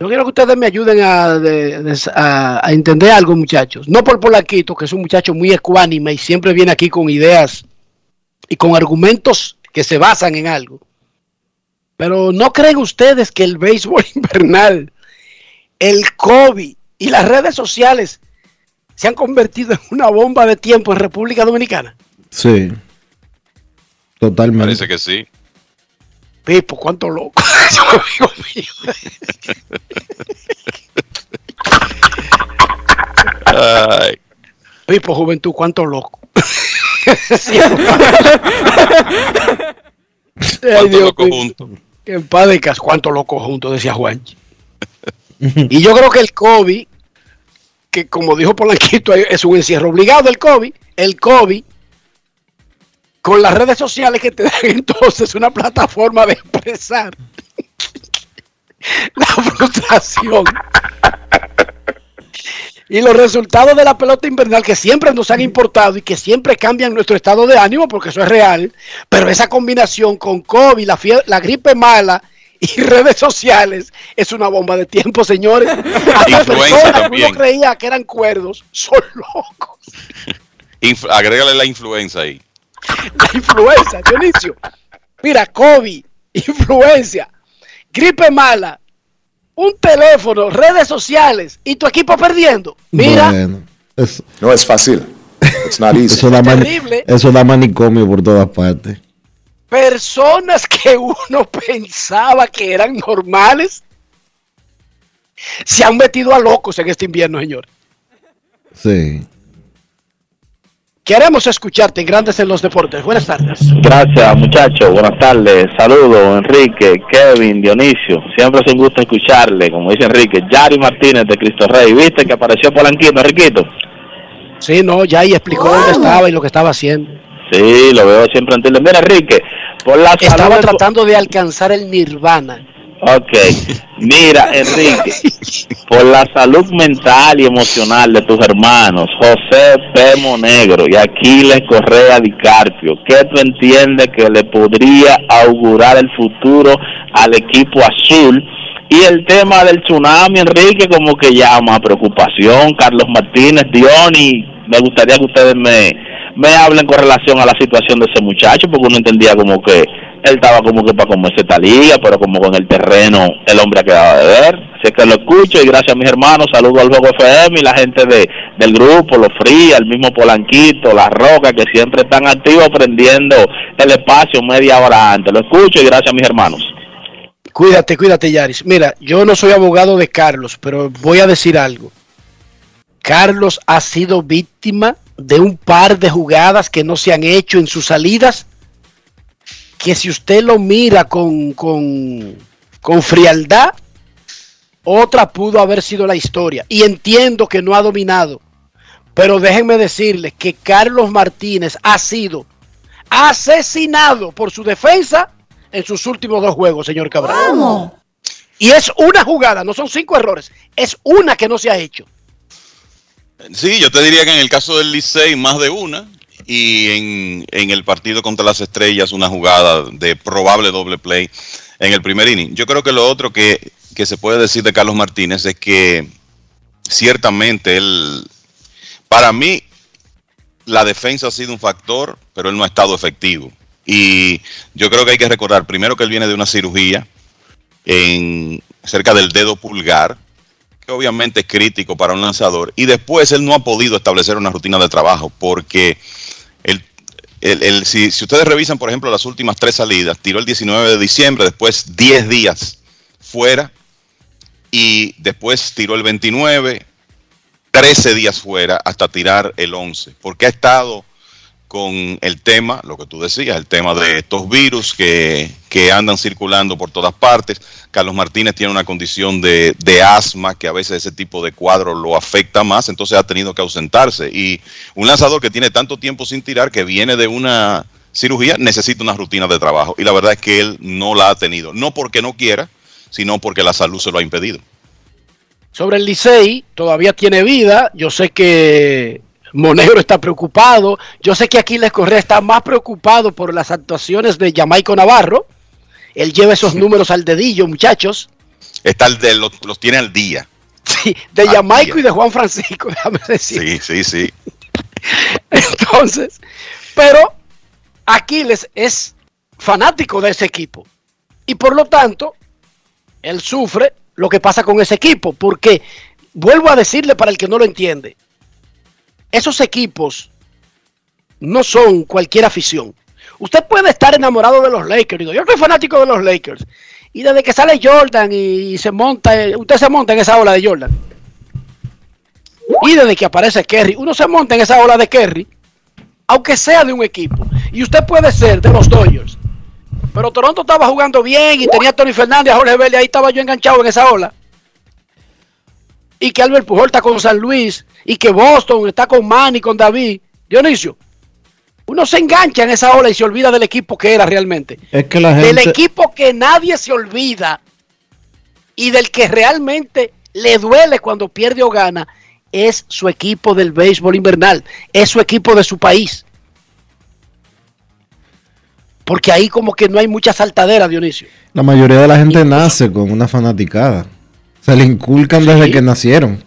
Yo quiero que ustedes me ayuden a, de- de- a- a entender algo, muchachos. No por Polanquito, que es un muchacho muy ecuánime y siempre viene aquí con ideas y con argumentos que se basan en algo. Pero ¿no creen ustedes que el béisbol invernal, el COVID y las redes sociales se han convertido en una bomba de tiempo en República Dominicana? Sí. Totalmente. Parece que sí. Pipo, cuánto loco. Amigo mío. Ay. Pipo, juventud, cuánto loco. Ay, ¿Cuántos Dios locos mío. juntos? Que en paz cuánto loco juntos, decía Juanchi. y yo creo que el COVID, que como dijo Polanquito, es un encierro obligado del COVID, el COVID, con las redes sociales que te dan entonces una plataforma de expresar la frustración. Y los resultados de la pelota invernal que siempre nos han importado y que siempre cambian nuestro estado de ánimo, porque eso es real, pero esa combinación con COVID, la, gripe mala y redes sociales es una bomba de tiempo, señores. Hasta personas que uno creía que eran cuerdos son locos. Inf- agrégale la influenza ahí. La influenza, Dionisio. Mira, COVID, influencia, gripe mala, un teléfono, redes sociales y tu equipo perdiendo. Mira, Bueno, eso, No es fácil. It's not easy. eso da mani- terrible. eso da manicomio por todas partes. personas que uno pensaba que eran normales se han metido a locos en este invierno, señor. Sí. Queremos escucharte en Grandes en los Deportes. Buenas tardes. Gracias, muchachos. Buenas tardes. Saludos, Enrique, Kevin, Dionisio. Siempre es un gusto escucharle. Como dice Enrique, Yari Martínez de Cristo Rey. ¿Viste que apareció Polanquito, Enriquito? Sí, no, ya ahí explicó dónde estaba y lo que estaba haciendo. Sí, lo veo siempre en. Mira, Enrique, por la Estaba salud... tratando de alcanzar el nirvana. Ok, mira, Enrique, por la salud mental y emocional de tus hermanos, José P. Monegro y Aquiles Correa Di Carpio, ¿qué tú entiendes que le podría augurar el futuro al equipo azul? Y el tema del tsunami, Enrique, como que llama a preocupación. Carlos Martínez, Diony, me gustaría que ustedes me, me hablen con relación a la situación de ese muchacho, porque uno entendía como que él estaba como que para comerse esta liga, pero como con el terreno el hombre ha quedado de ver. Así que lo escucho y gracias a mis hermanos, saludo al Juego FM y la gente de, del grupo, los Fría, el mismo Polanquito, la Roca, que siempre están activos prendiendo el espacio media hora antes. Lo escucho y gracias a mis hermanos. Cuídate, cuídate, Yaris. Mira, yo no soy abogado de Carlos, pero voy a decir algo. Carlos ha sido víctima de un par de jugadas que no se han hecho en sus salidas, que si usted lo mira con, con, con frialdad, otra pudo haber sido la historia. Y entiendo que no ha dominado, pero déjenme decirles que Carlos Martínez ha sido asesinado por su defensa en sus últimos dos juegos, señor Cabral. Y es una jugada, no son cinco errores, es una que no se ha hecho. Sí, yo te diría que en el caso del Licey más de una y en, en el partido contra las estrellas una jugada de probable doble play en el primer inning. Yo creo que lo otro que, que se puede decir de Carlos Martínez es que ciertamente él, para mí, la defensa ha sido un factor, pero él no ha estado efectivo. Y yo creo que hay que recordar primero que él viene de una cirugía en cerca del dedo pulgar, que obviamente es crítico para un lanzador, y después él no ha podido establecer una rutina de trabajo, porque el, si, si ustedes revisan, por ejemplo, las últimas tres salidas, tiró el 19 de diciembre, después 10 días fuera, y después tiró el 29, 13 días fuera hasta tirar el 11, porque ha estado con el tema, lo que tú decías, el tema de estos virus que, que andan circulando por todas partes. Carlos Martínez tiene una condición de, de asma que a veces ese tipo de cuadro lo afecta más, entonces ha tenido que ausentarse. Y un lanzador que tiene tanto tiempo sin tirar, que viene de una cirugía, necesita una rutina de trabajo. Y la verdad es que él no la ha tenido, no porque no quiera, sino porque la salud se lo ha impedido. Sobre el Licey, todavía tiene vida. Yo sé que Monegro está preocupado. Yo sé que Aquiles Correa está más preocupado por las actuaciones de Jamaico Navarro. Él lleva esos números al dedillo, muchachos. Está el de los, los tiene al día. Sí, de Al Jamaico día. y de Juan Francisco, déjame decir. Sí, sí, sí. Entonces, pero Aquiles es fanático de ese equipo. Y por lo tanto, él sufre lo que pasa con ese equipo. Porque, vuelvo a decirle para el que no lo entiende, esos equipos no son cualquier afición. Usted puede estar enamorado de los Lakers. Yo soy fanático de los Lakers. Y desde que sale Jordan y se monta, usted se monta en esa ola de Jordan. Y desde que aparece Kerry, uno se monta en esa ola de Kerry, aunque sea de un equipo. Y usted puede ser de los Dodgers. Pero Toronto estaba jugando bien y tenía a Tony Fernández, a Jorge Vélez, ahí estaba yo enganchado en esa ola. Y que Albert Pujol está con San Luis, y que Boston está con Manny, con David. Dionisio, uno se engancha en esa ola y se olvida del equipo que era realmente. Es que la Del gente. equipo que nadie se olvida y del que realmente le duele cuando pierde o gana es su equipo del béisbol invernal, es su equipo de su país. Porque ahí como que no hay mucha saltadera, Dionisio. La mayoría de la gente nace con una fanaticada. Se le inculcan desde que nacieron.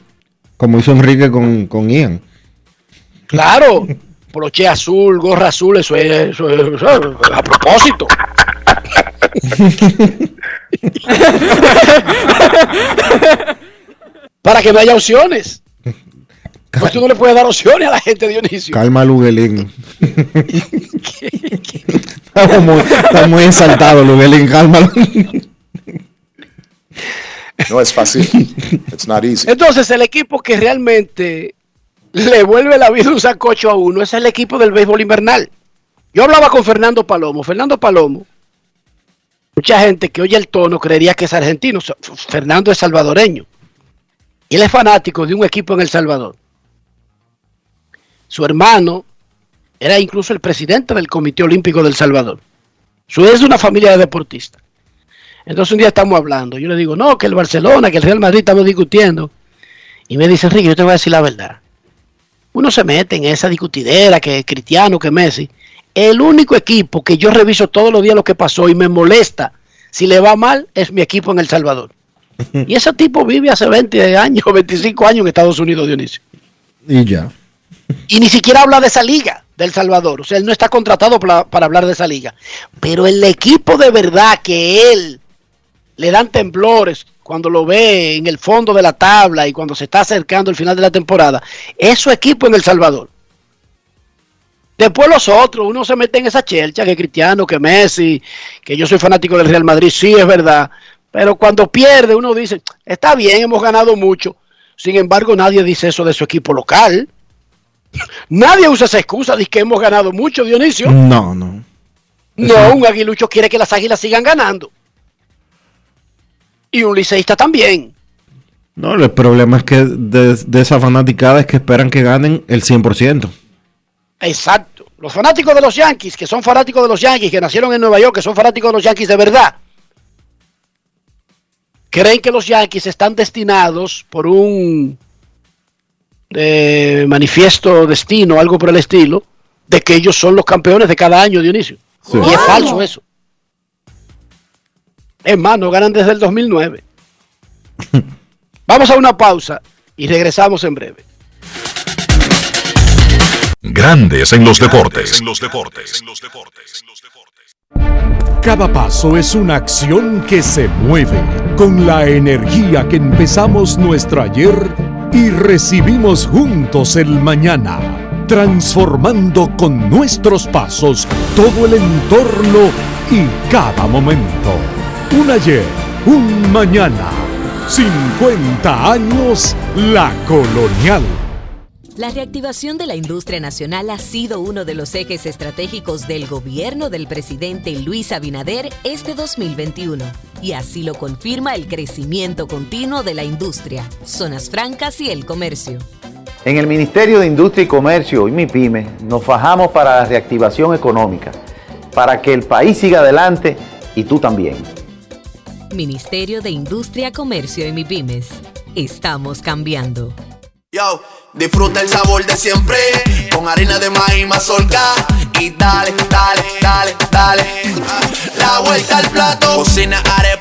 Como hizo Enrique con, con Ian. Claro, broche azul, gorra azul, eso es, eso es- eso es a propósito. Para que no haya opciones. Pues tú no le puedes dar opciones a la gente, Dionisio. Calma, Luguelín. está, muy, está muy exaltado, Luguelín. Cálmalo. No es fácil. It's not easy. Entonces, el equipo que realmente le vuelve la vida un sacocho a uno es el equipo del béisbol invernal. Yo hablaba con Fernando Palomo. Fernando Palomo, mucha gente que oye el tono creería que es argentino. Fernando es salvadoreño. Y él es fanático de un equipo en El Salvador. Su hermano era incluso el presidente del Comité Olímpico del Salvador. Su es de una familia de deportistas. Entonces un día estamos hablando. Yo le digo, no, que el Barcelona, que el Real Madrid estamos discutiendo. Y me dice, Enrique, yo te voy a decir la verdad. Uno se mete en esa discutidera que Cristiano, que Messi. El único equipo que yo reviso todos los días lo que pasó y me molesta si le va mal es mi equipo en El Salvador. Y ese tipo vive hace 20 años, 25 años en Estados Unidos, Dionisio. Y ya. Y ni siquiera habla de esa liga del Salvador. O sea, él no está contratado para, para hablar de esa liga. Pero el equipo de verdad que él le dan temblores cuando lo ve en el fondo de la tabla y cuando se está acercando el final de la temporada, es su equipo en El Salvador. Después los otros, uno se mete en esa chelcha, que Cristiano, que Messi, que yo soy fanático del Real Madrid, sí es verdad. Pero cuando pierde, uno dice, está bien, hemos ganado mucho. Sin embargo, nadie dice eso de su equipo local. Nadie usa esa excusa de que hemos ganado mucho, Dionisio. No, no. No, un aguilucho quiere que las águilas sigan ganando. Y un liceísta también. No, el problema es que de, de esa fanaticada es que esperan que ganen el 100%. Exacto. Los fanáticos de los Yankees, que son fanáticos de los Yankees, que nacieron en Nueva York, que son fanáticos de los Yankees de verdad, creen que los Yankees están destinados por un eh, manifiesto destino, algo por el estilo, de que ellos son los campeones de cada año, Dionisio. Sí. Y es falso eso. Es más, no ganan desde el 2009. Vamos a una pausa y regresamos en breve. Grandes en los deportes. Cada paso es una acción que se mueve con la energía que empezamos nuestro ayer y recibimos juntos el mañana, transformando con nuestros pasos todo el entorno y cada momento. Un ayer, un mañana, 50 años la colonial. La reactivación de la industria nacional ha sido uno de los ejes estratégicos del gobierno del presidente Luis Abinader este 2021. Y así lo confirma el crecimiento continuo de la industria, zonas francas y el comercio. En el Ministerio de Industria y Comercio y MIPYME nos fajamos para la reactivación económica, para que el país siga adelante y tú también. Ministerio de Industria, Comercio y MIPIMES. Estamos cambiando. Yo, disfruta el sabor de siempre con harina de maíz mazorca y dale, dale, dale, dale. La vuelta al plato, cocina arepa,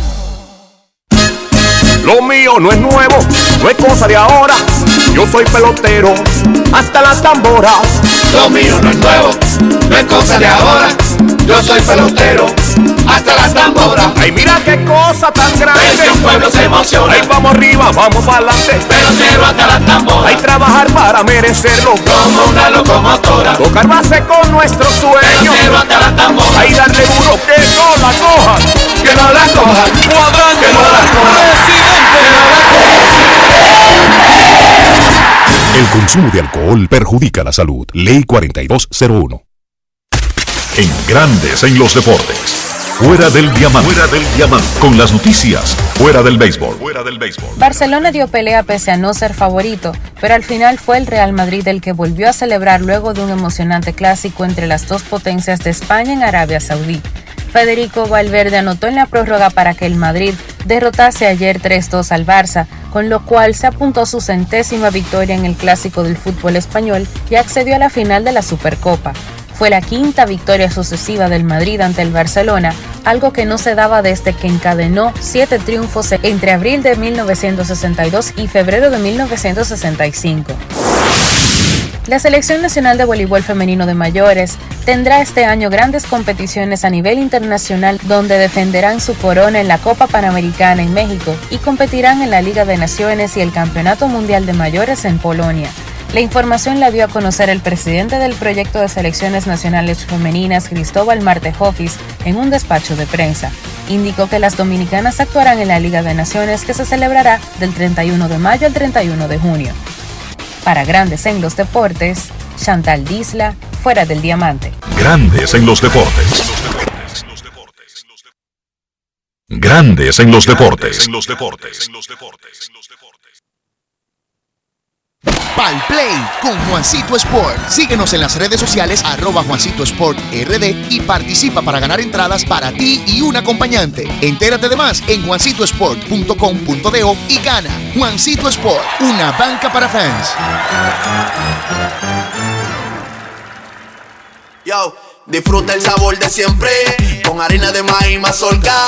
Lo mío no es nuevo, no es cosa de ahora. Yo soy pelotero, hasta las tamboras. Lo mío no es nuevo, no es cosa de ahora. Yo soy pelotero, hasta las tamboras. Ay, mira qué cosa tan grande. Es que un pueblo se emociona. Ay, vamos arriba, vamos para adelante. Pelotero hasta las tamboras. Hay trabajar para merecerlo. Como una locomotora. Tocar base con nuestro sueño. Pelotero hasta las tamboras. Ay, darle duro que no la cojan. Que no la cojan. Cuadrante. Que no la cojan. El El consumo de alcohol perjudica la salud. Ley 4201. En Grandes en los Deportes. Fuera del diamante. Fuera del diamante. Con las noticias. Fuera del béisbol. Fuera del béisbol. Barcelona dio pelea pese a no ser favorito, pero al final fue el Real Madrid el que volvió a celebrar luego de un emocionante clásico entre las dos potencias de España en Arabia Saudí. Federico Valverde anotó en la prórroga para que el Madrid derrotase ayer 3-2 al Barça, con lo cual se apuntó su centésima victoria en el clásico del fútbol español y accedió a la final de la Supercopa. Fue la quinta victoria sucesiva del Madrid ante el Barcelona, algo que no se daba desde que encadenó siete triunfos entre abril de 1962 y febrero de 1965. La Selección Nacional de Voleibol Femenino de Mayores tendrá este año grandes competiciones a nivel internacional donde defenderán su corona en la Copa Panamericana en México y competirán en la Liga de Naciones y el Campeonato Mundial de Mayores en Polonia. La información la dio a conocer el presidente del proyecto de selecciones nacionales femeninas, Cristóbal Martejofis, en un despacho de prensa. Indicó que las dominicanas actuarán en la Liga de Naciones que se celebrará del 31 de mayo al 31 de junio. Para Grandes en los Deportes, Chantal Disla, fuera del diamante. Grandes en los deportes. Grandes en los deportes. En los deportes. Pal Play con Juancito Sport. Síguenos en las redes sociales arroba Juancito Sport RD y participa para ganar entradas para ti y un acompañante. Entérate de más en juancitosport.com.de y gana. Juancito Sport, una banca para fans. Yo, disfruta el sabor de siempre con harina de maíz mazorca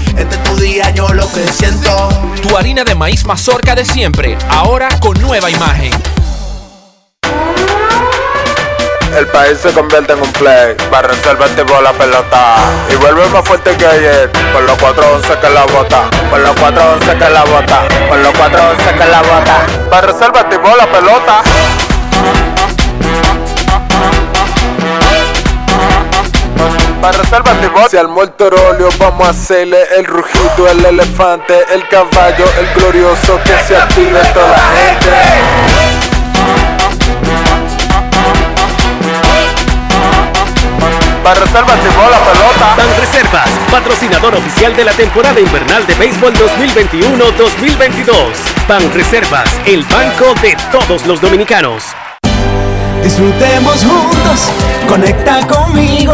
Este es tu día, yo lo que siento. Tu harina de maíz mazorca de siempre, ahora con nueva imagen. El país se convierte en un play, para reservar tipo la pelota y vuelve más fuerte que ayer, por los 411 que la bota, por los 411 que la bota, por los 411 que la bota, para reservar tipo la pelota. Para tipo Si al muerto óleo vamos a hacerle el rugido, el elefante, el caballo, el glorioso que se active toda la gente. Para reservas llegó la pelota. Ban Reservas, patrocinador oficial de la temporada invernal de béisbol 2021-2022. Ban Reservas, el banco de todos los dominicanos. Disfrutemos juntos, conecta conmigo.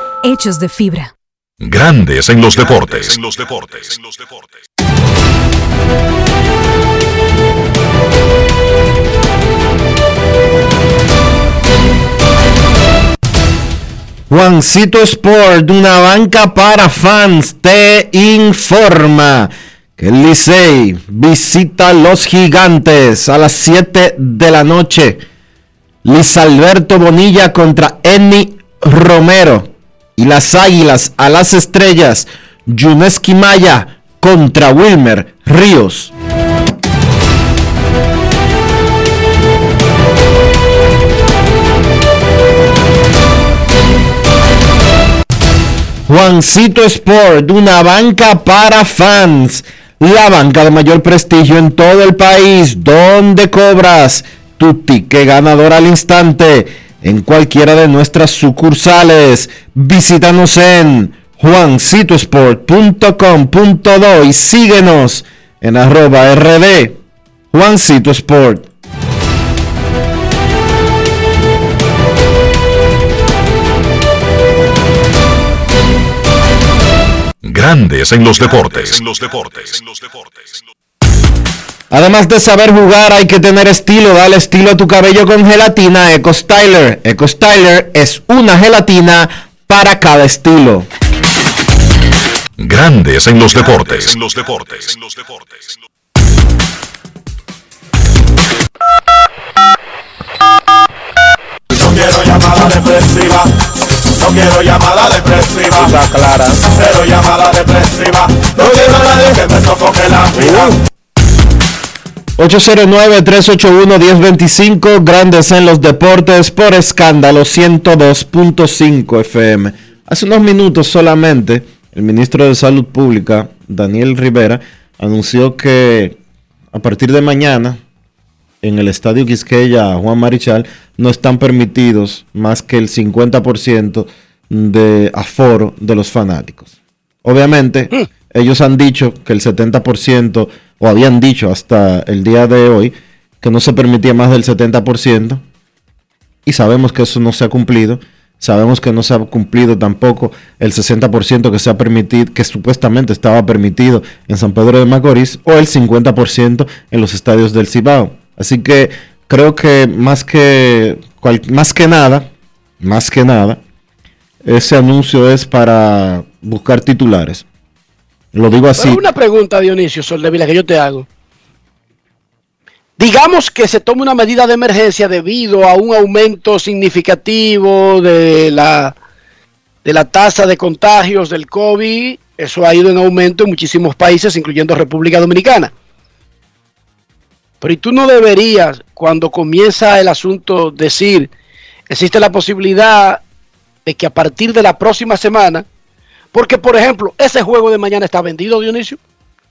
hechos de fibra. Grandes en los deportes. En los deportes. Juancito Sport, una banca para fans, te informa que el Licey visita a los gigantes a las 7 de la noche. Luis Alberto Bonilla contra Eni Romero. Y las Águilas a las Estrellas, Yuneski Maya contra Wilmer Ríos. Juancito Sport, una banca para fans. La banca de mayor prestigio en todo el país, donde cobras tu ticket ganador al instante en cualquiera de nuestras sucursales. Visítanos en juancitosport.com.do y síguenos en arroba rd juancitosport. Grandes en los deportes. En los deportes. Además de saber jugar, hay que tener estilo. Dale estilo a tu cabello con gelatina Eco Styler. Eco Styler es una gelatina para cada estilo. Grandes en los deportes. No quiero llamada depresiva. No quiero llamada depresiva. clara. Cero llamada depresiva. No quiero a nadie que me sofoque la vida. 809-381-1025, Grandes en los Deportes, por escándalo 102.5 FM. Hace unos minutos solamente, el ministro de Salud Pública, Daniel Rivera, anunció que a partir de mañana, en el Estadio Quisqueya Juan Marichal, no están permitidos más que el 50% de aforo de los fanáticos. Obviamente, ellos han dicho que el 70%, o habían dicho hasta el día de hoy, que no se permitía más del 70%, y sabemos que eso no se ha cumplido. Sabemos que no se ha cumplido tampoco el 60% que se ha permitido, que supuestamente estaba permitido en San Pedro de Macorís, o el 50% en los estadios del Cibao. Así que creo que más que más que nada, más que nada, ese anuncio es para buscar titulares. Lo digo así. Pero una pregunta, Dionisio Soldevila, que yo te hago. Digamos que se tome una medida de emergencia debido a un aumento significativo de la, de la tasa de contagios del COVID. Eso ha ido en aumento en muchísimos países, incluyendo República Dominicana. Pero ¿y tú no deberías, cuando comienza el asunto, decir, existe la posibilidad de que a partir de la próxima semana, porque por ejemplo, ese juego de mañana está vendido, Dionisio,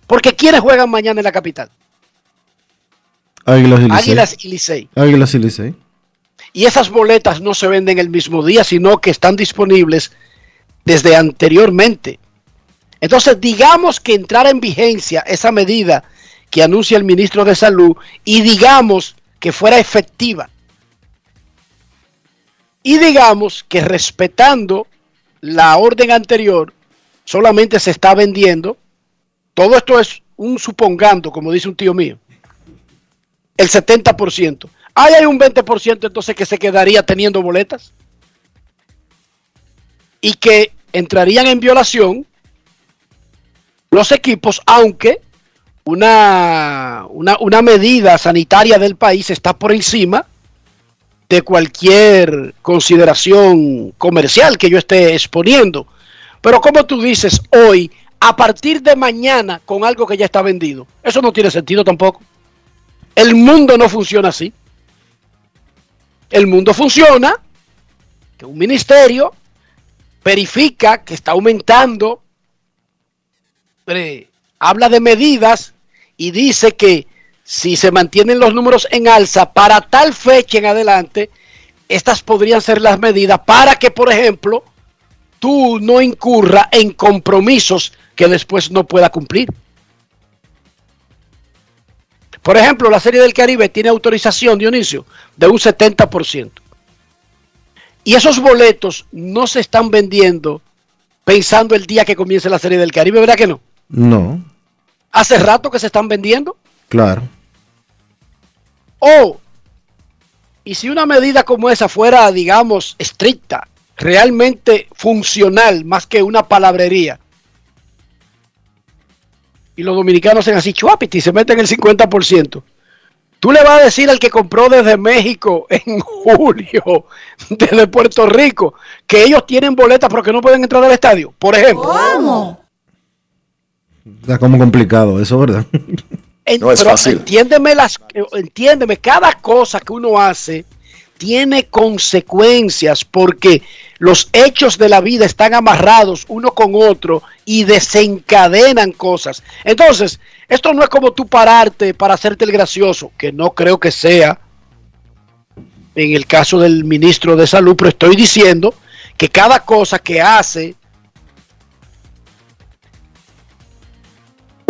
porque ¿quiénes juegan mañana en la capital? Águilas y Licey. Águilas y Licey. Águilas y Licey. Y esas boletas no se venden el mismo día, sino que están disponibles desde anteriormente. Entonces, digamos que entrara en vigencia esa medida que anuncia el ministro de Salud y digamos que fuera efectiva. Y digamos que respetando la orden anterior, solamente se está vendiendo. Todo esto es un supongando, como dice un tío mío. El 70%. Ahí hay un 20% entonces que se quedaría teniendo boletas. Y que entrarían en violación los equipos, aunque una, una, una medida sanitaria del país está por encima de cualquier consideración comercial que yo esté exponiendo. Pero como tú dices hoy, a partir de mañana con algo que ya está vendido, eso no tiene sentido tampoco. El mundo no funciona así. El mundo funciona que un ministerio verifica que está aumentando, habla de medidas y dice que si se mantienen los números en alza para tal fecha en adelante, estas podrían ser las medidas para que, por ejemplo, tú no incurra en compromisos que después no pueda cumplir. Por ejemplo, la Serie del Caribe tiene autorización, Dionisio, de un 70%. Y esos boletos no se están vendiendo pensando el día que comience la Serie del Caribe, ¿verdad que no? No, Hace rato que se están vendiendo. claro. O, y si una medida como esa fuera, digamos, estricta, realmente funcional, más que una palabrería, y los dominicanos hacen así, chuapiti, y se meten el 50%, tú le vas a decir al que compró desde México en julio, desde Puerto Rico, que ellos tienen boletas pero que no pueden entrar al estadio, por ejemplo. Está como complicado eso, ¿verdad? En- No es pero fácil. Entiéndeme, las, entiéndeme, cada cosa que uno hace tiene consecuencias porque los hechos de la vida están amarrados uno con otro y desencadenan cosas. Entonces, esto no es como tú pararte para hacerte el gracioso, que no creo que sea en el caso del ministro de salud, pero estoy diciendo que cada cosa que hace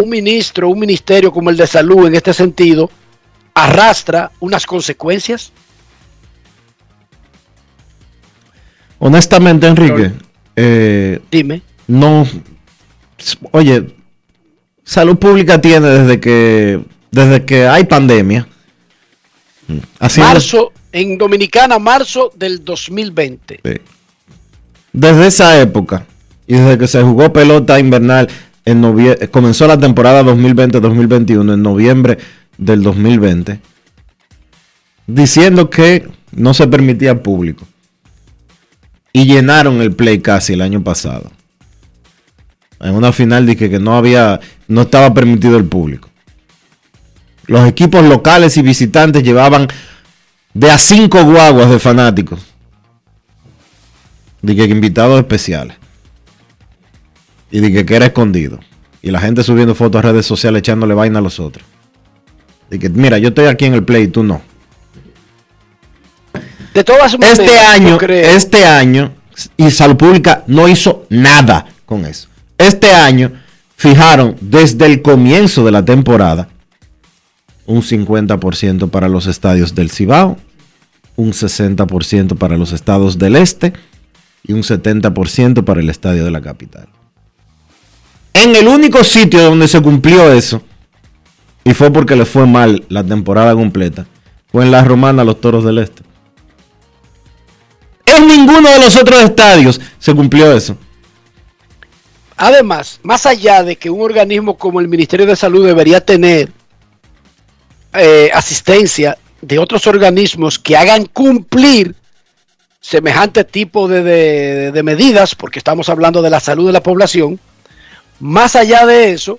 un ministro, un ministerio como el de salud en este sentido, arrastra unas consecuencias. Honestamente, Enrique, eh, Dime. no Oye, salud pública tiene desde que desde que hay pandemia. Marzo, en Dominicana, marzo del 2020. desde esa época y desde que se jugó pelota invernal novie- comenzó la temporada 2020-2021 en noviembre del 2020 diciendo que no se permitía público. Y llenaron el play casi el año pasado. En una final dije que no había no estaba permitido el público. Los equipos locales y visitantes llevaban de a cinco guaguas de fanáticos. Dije que invitados especiales. Y dije que era escondido. Y la gente subiendo fotos a redes sociales echándole vaina a los otros. Dije, mira, yo estoy aquí en el play y tú no. De todas maneras, Este año, creo- este año, y Salud Pública no hizo nada con eso. Este año fijaron desde el comienzo de la temporada un 50% para los estadios del Cibao, un 60% para los estados del Este y un 70% para el estadio de la capital. En el único sitio donde se cumplió eso, y fue porque le fue mal la temporada completa, fue en la Romana los Toros del Este. En ninguno de los otros estadios se cumplió eso. Además, más allá de que un organismo como el Ministerio de Salud debería tener eh, asistencia de otros organismos que hagan cumplir semejante tipo de, de- de medidas, porque estamos hablando de la salud de la población, más allá de eso,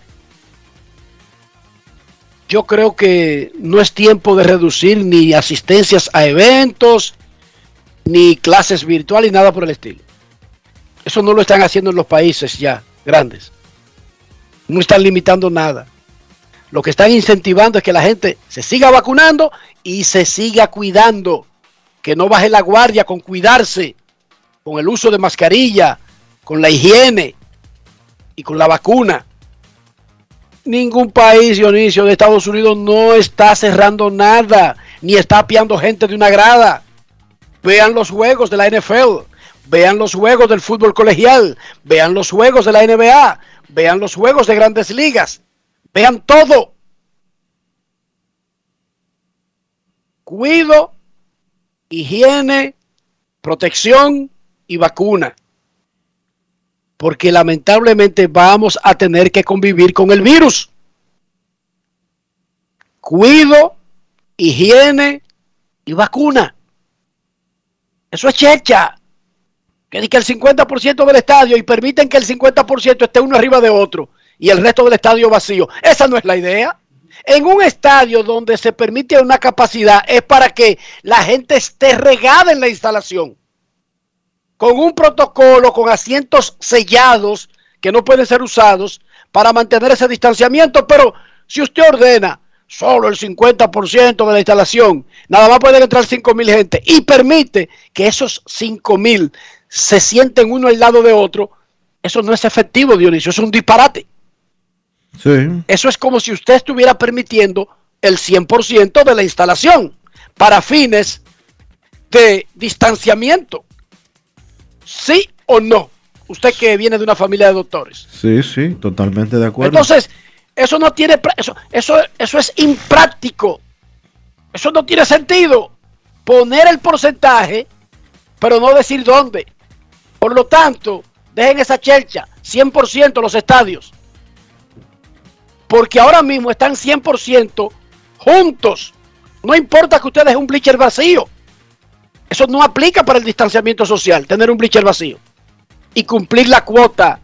yo creo que no es tiempo de reducir ni asistencias a eventos, ni clases virtuales, nada por el estilo. Eso no lo están haciendo en los países ya grandes. No están limitando nada. Lo que están incentivando es que la gente se siga vacunando y se siga cuidando. Que no baje la guardia con cuidarse, con el uso de mascarilla, con la higiene y con la vacuna. Ningún país, Dionisio, de Estados Unidos no está cerrando nada, ni está apiando gente de una grada. Vean los juegos de la NFL, vean los juegos del fútbol colegial, vean los juegos de la NBA, vean los juegos de grandes ligas, vean todo. Cuido, higiene, protección y vacuna. Porque lamentablemente vamos a tener que convivir con el virus. Cuido, higiene y vacuna. Eso es checha. Que dice el 50% del estadio y permiten que el 50% esté uno arriba de otro y el resto del estadio vacío. Esa no es la idea. En un estadio donde se permite una capacidad es para que la gente esté regada en la instalación. Con un protocolo, con asientos sellados que no pueden ser usados para mantener ese distanciamiento. Pero si usted ordena solo el 50% de la instalación, nada más pueden entrar 5 mil gente y permite que esos 5 mil se sienten uno al lado de otro, eso no es efectivo, Dionisio, es un disparate. Sí. Eso es como si usted estuviera permitiendo el 100% de la instalación para fines de distanciamiento. ¿Sí o no? Usted que viene de una familia de doctores. Sí, sí, totalmente de acuerdo. Entonces, eso no tiene eso, eso, eso es impráctico. Eso no tiene sentido. Poner el porcentaje, pero no decir dónde. Por lo tanto, dejen esa chelcha, 100% los estadios. Porque ahora mismo están 100% juntos. No importa que usted deje un bleacher vacío. Eso no aplica para el distanciamiento social, tener un bleacher vacío. Y cumplir la cuota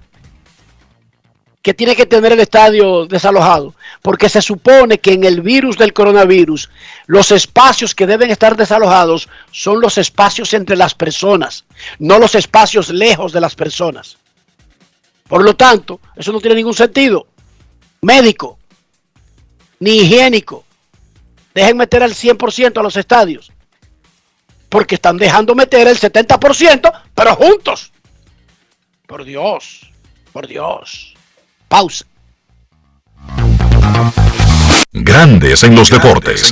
que tiene que tener el estadio desalojado, porque se supone que en el virus del coronavirus los espacios que deben estar desalojados son los espacios entre las personas, no los espacios lejos de las personas. Por lo tanto, eso no tiene ningún sentido médico ni higiénico. Dejen meter al 100% a los estadios, porque están dejando meter el 70%, pero juntos. Por Dios, por Dios. Pausa. Grandes en los deportes.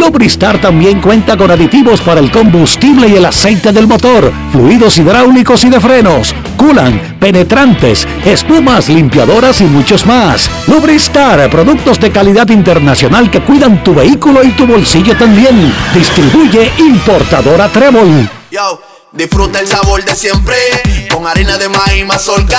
Lubristar también cuenta con aditivos para el combustible y el aceite del motor, fluidos hidráulicos y de frenos, culan, penetrantes, espumas, limpiadoras y muchos más. Lubristar, productos de calidad internacional que cuidan tu vehículo y tu bolsillo también. Distribuye importadora Trébol. Disfruta el sabor de siempre con harina de maíz mazorca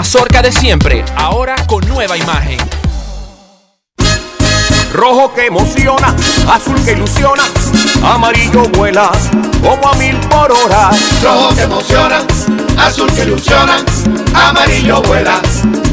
de siempre, ahora con nueva imagen. Rojo que emociona, azul que ilusiona, amarillo vuela como a mil por hora. Rojo que emociona, azul que ilusiona, amarillo vuela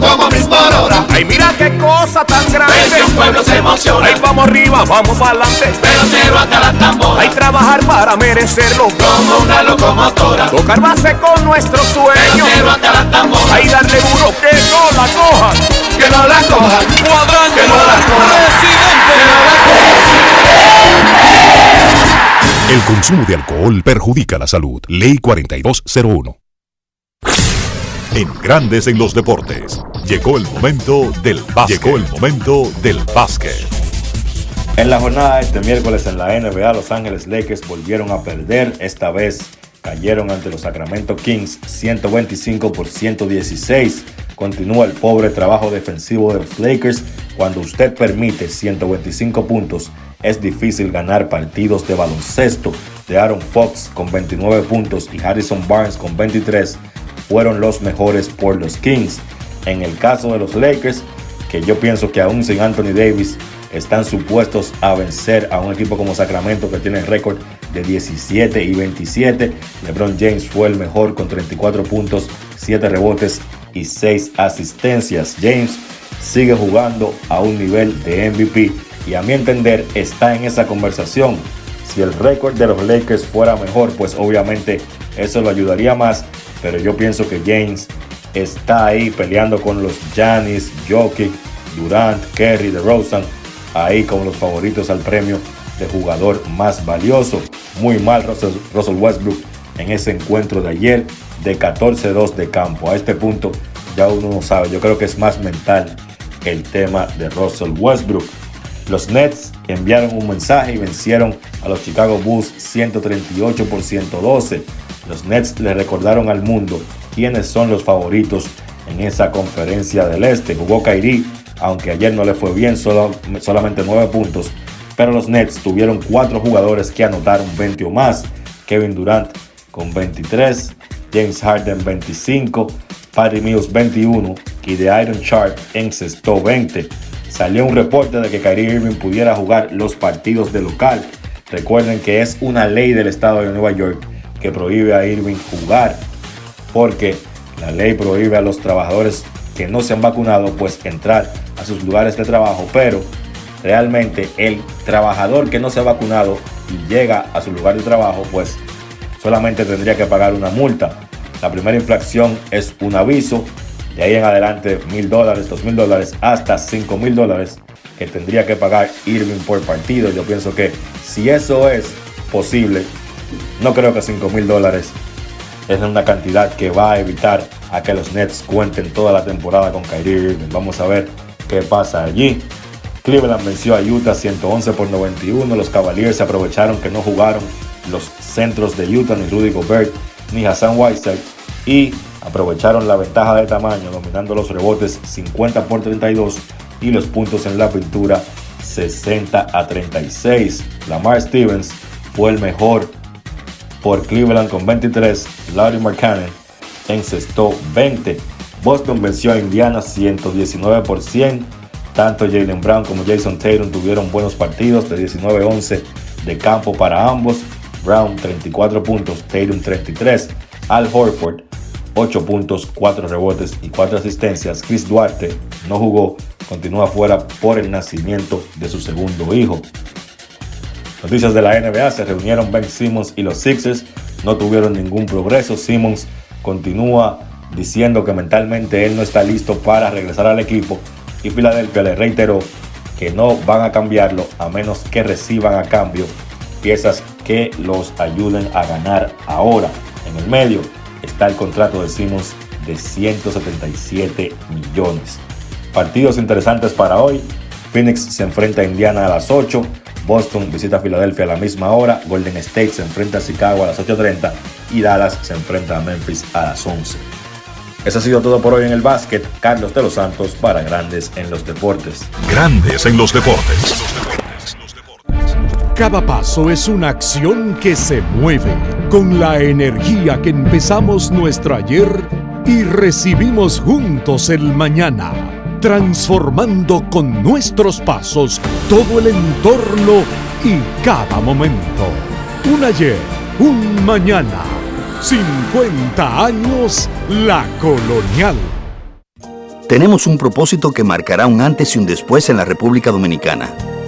como a mil por hora. Ay, mira qué cosa tan grande. Es que un pueblo se emociona. Ay, vamos arriba, vamos para adelante. Pelotero hasta la tambora. Hay trabajar para merecerlo. Como una locomotora. Tocar base con nuestros sueños. Pelotero hasta la tambora. Ay, darle duro que no la cojan. Que no la cojan. Cuadrante. Que no la cojan. El consumo de alcohol perjudica la salud. Ley 4201. En Grandes en los Deportes. Llegó el momento del básquet. Llegó el momento del básquet. En la jornada de este miércoles en la NBA, Los Ángeles Lakers volvieron a perder. Esta vez cayeron ante los Sacramento Kings 125 por 116. Continúa el pobre trabajo defensivo de los Lakers. Cuando usted permite 125 puntos, es difícil ganar partidos de baloncesto. De Aaron Fox con 29 puntos y Harrison Barnes con 23 fueron los mejores por los Kings. En el caso de los Lakers, que yo pienso que aún sin Anthony Davis están supuestos a vencer a un equipo como Sacramento que tiene récord de 17 y 27. LeBron James fue el mejor con 34 puntos, 7 rebotes y 6 asistencias. James sigue jugando a un nivel de MVP y a mi entender está en esa conversación. Si el récord de los Lakers fuera mejor, pues obviamente eso lo ayudaría más, pero yo pienso que James está ahí peleando con los Giannis, Jokic, Durant, Kerry, DeRozan, ahí como los favoritos al premio de jugador más valioso. Muy mal Russell, Russell Westbrook en ese encuentro de ayer de 14-2 de campo. A este punto ya uno no sabe, yo creo que es más mental el tema de Russell Westbrook. Los Nets enviaron un mensaje y vencieron a los Chicago Bulls 138 por 112. Los Nets le recordaron al mundo quiénes son los favoritos en esa conferencia del Este. Jugó Kyrie, aunque ayer no le fue bien, solo, solamente 9 puntos. Pero los Nets tuvieron 4 jugadores que anotaron 20 o más. Kevin Durant con 23, James Harden 25, Patty Mills 21 y The Iron Chart encestó 20. Salió un reporte de que Kyrie Irving pudiera jugar los partidos de local. Recuerden que es una ley del estado de Nueva York que prohíbe a Irving jugar porque la ley prohíbe a los trabajadores que no se han vacunado pues entrar a sus lugares de trabajo, pero realmente el trabajador que no se ha vacunado y llega a su lugar de trabajo pues solamente tendría que pagar una multa. La primera infracción es un aviso De ahí en adelante, mil dólares, dos mil dólares, hasta cinco mil dólares que tendría que pagar Irving por partido. Yo pienso que si eso es posible, no creo que cinco mil dólares es una cantidad que va a evitar a que los Nets cuenten toda la temporada con Kyrie Irving. Vamos a ver qué pasa allí. Cleveland venció a Utah 111 por 91. Los Cavaliers aprovecharon que no jugaron los centros de Utah, ni Rudy Gobert, ni Hassan Whiteside. Y aprovecharon la ventaja de tamaño, dominando los rebotes 50 por 32 y los puntos en la pintura 60 a 36. Lamar Stevens fue el mejor por Cleveland con 23. Larry Markkanen encestó 20. Boston venció a Indiana 119 por 100. Tanto Jalen Brown como Jason Tatum tuvieron buenos partidos de 19-11 de campo para ambos. Brown 34 puntos, Tatum 33. Al Horford 8 puntos, 4 rebotes y 4 asistencias. Chris Duarte no jugó, continúa fuera por el nacimiento de su segundo hijo. Noticias de la NBA, se reunieron Ben Simmons y los Sixers, no tuvieron ningún progreso. Simmons continúa diciendo que mentalmente él no está listo para regresar al equipo y Filadelfia le reiteró que no van a cambiarlo a menos que reciban a cambio piezas que los ayuden a ganar ahora. En el medio está el contrato de Simmons de 177 millones. Partidos interesantes para hoy. Phoenix se enfrenta a Indiana a las 8. Boston visita a Filadelfia a la misma hora. Golden State se enfrenta a Chicago a las 8.30. Y Dallas se enfrenta a Memphis a las 11. Eso ha sido todo por hoy en el básquet. Carlos de los Santos para Grandes en los Deportes. Grandes en los Deportes. Cada paso es una acción que se mueve con la energía que empezamos nuestro ayer y recibimos juntos el mañana, transformando con nuestros pasos todo el entorno y cada momento. Un ayer, un mañana, 50 años la colonial. Tenemos un propósito que marcará un antes y un después en la República Dominicana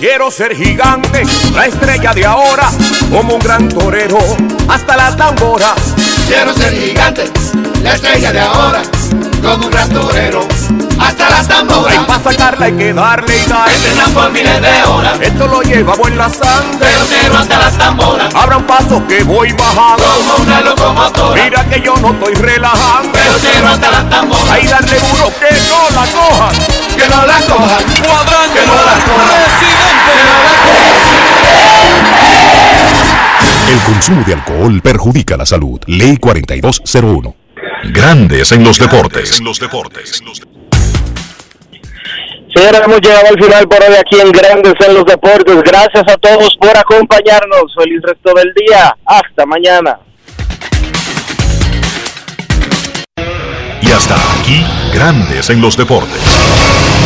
Quiero ser gigante, la estrella de ahora, como un gran torero, hasta la tambora. Quiero ser gigante, la estrella de ahora, como un gran torero, hasta la tambora. Y para sacarla hay que darle y darle. Entrenan por miles de horas. Esto lo llevamos en la sangre. Pero quiero hasta las tamboras. Habrá un paso que voy bajando. Como una locomotora. Mira que yo no estoy relajando. Pero quiero hasta las tamboras. Ahí darle duro que no la cojan. Que no la cojan. Cuadrante. Que no la cojan. Presidente. Que no la El consumo de alcohol perjudica la salud. Ley 4201. Grandes en los deportes. Señores, hemos llegado al final por hoy aquí en Grandes en los Deportes. Gracias a todos por acompañarnos. Feliz resto del día. Hasta mañana. Y hasta aquí, Grandes en los Deportes.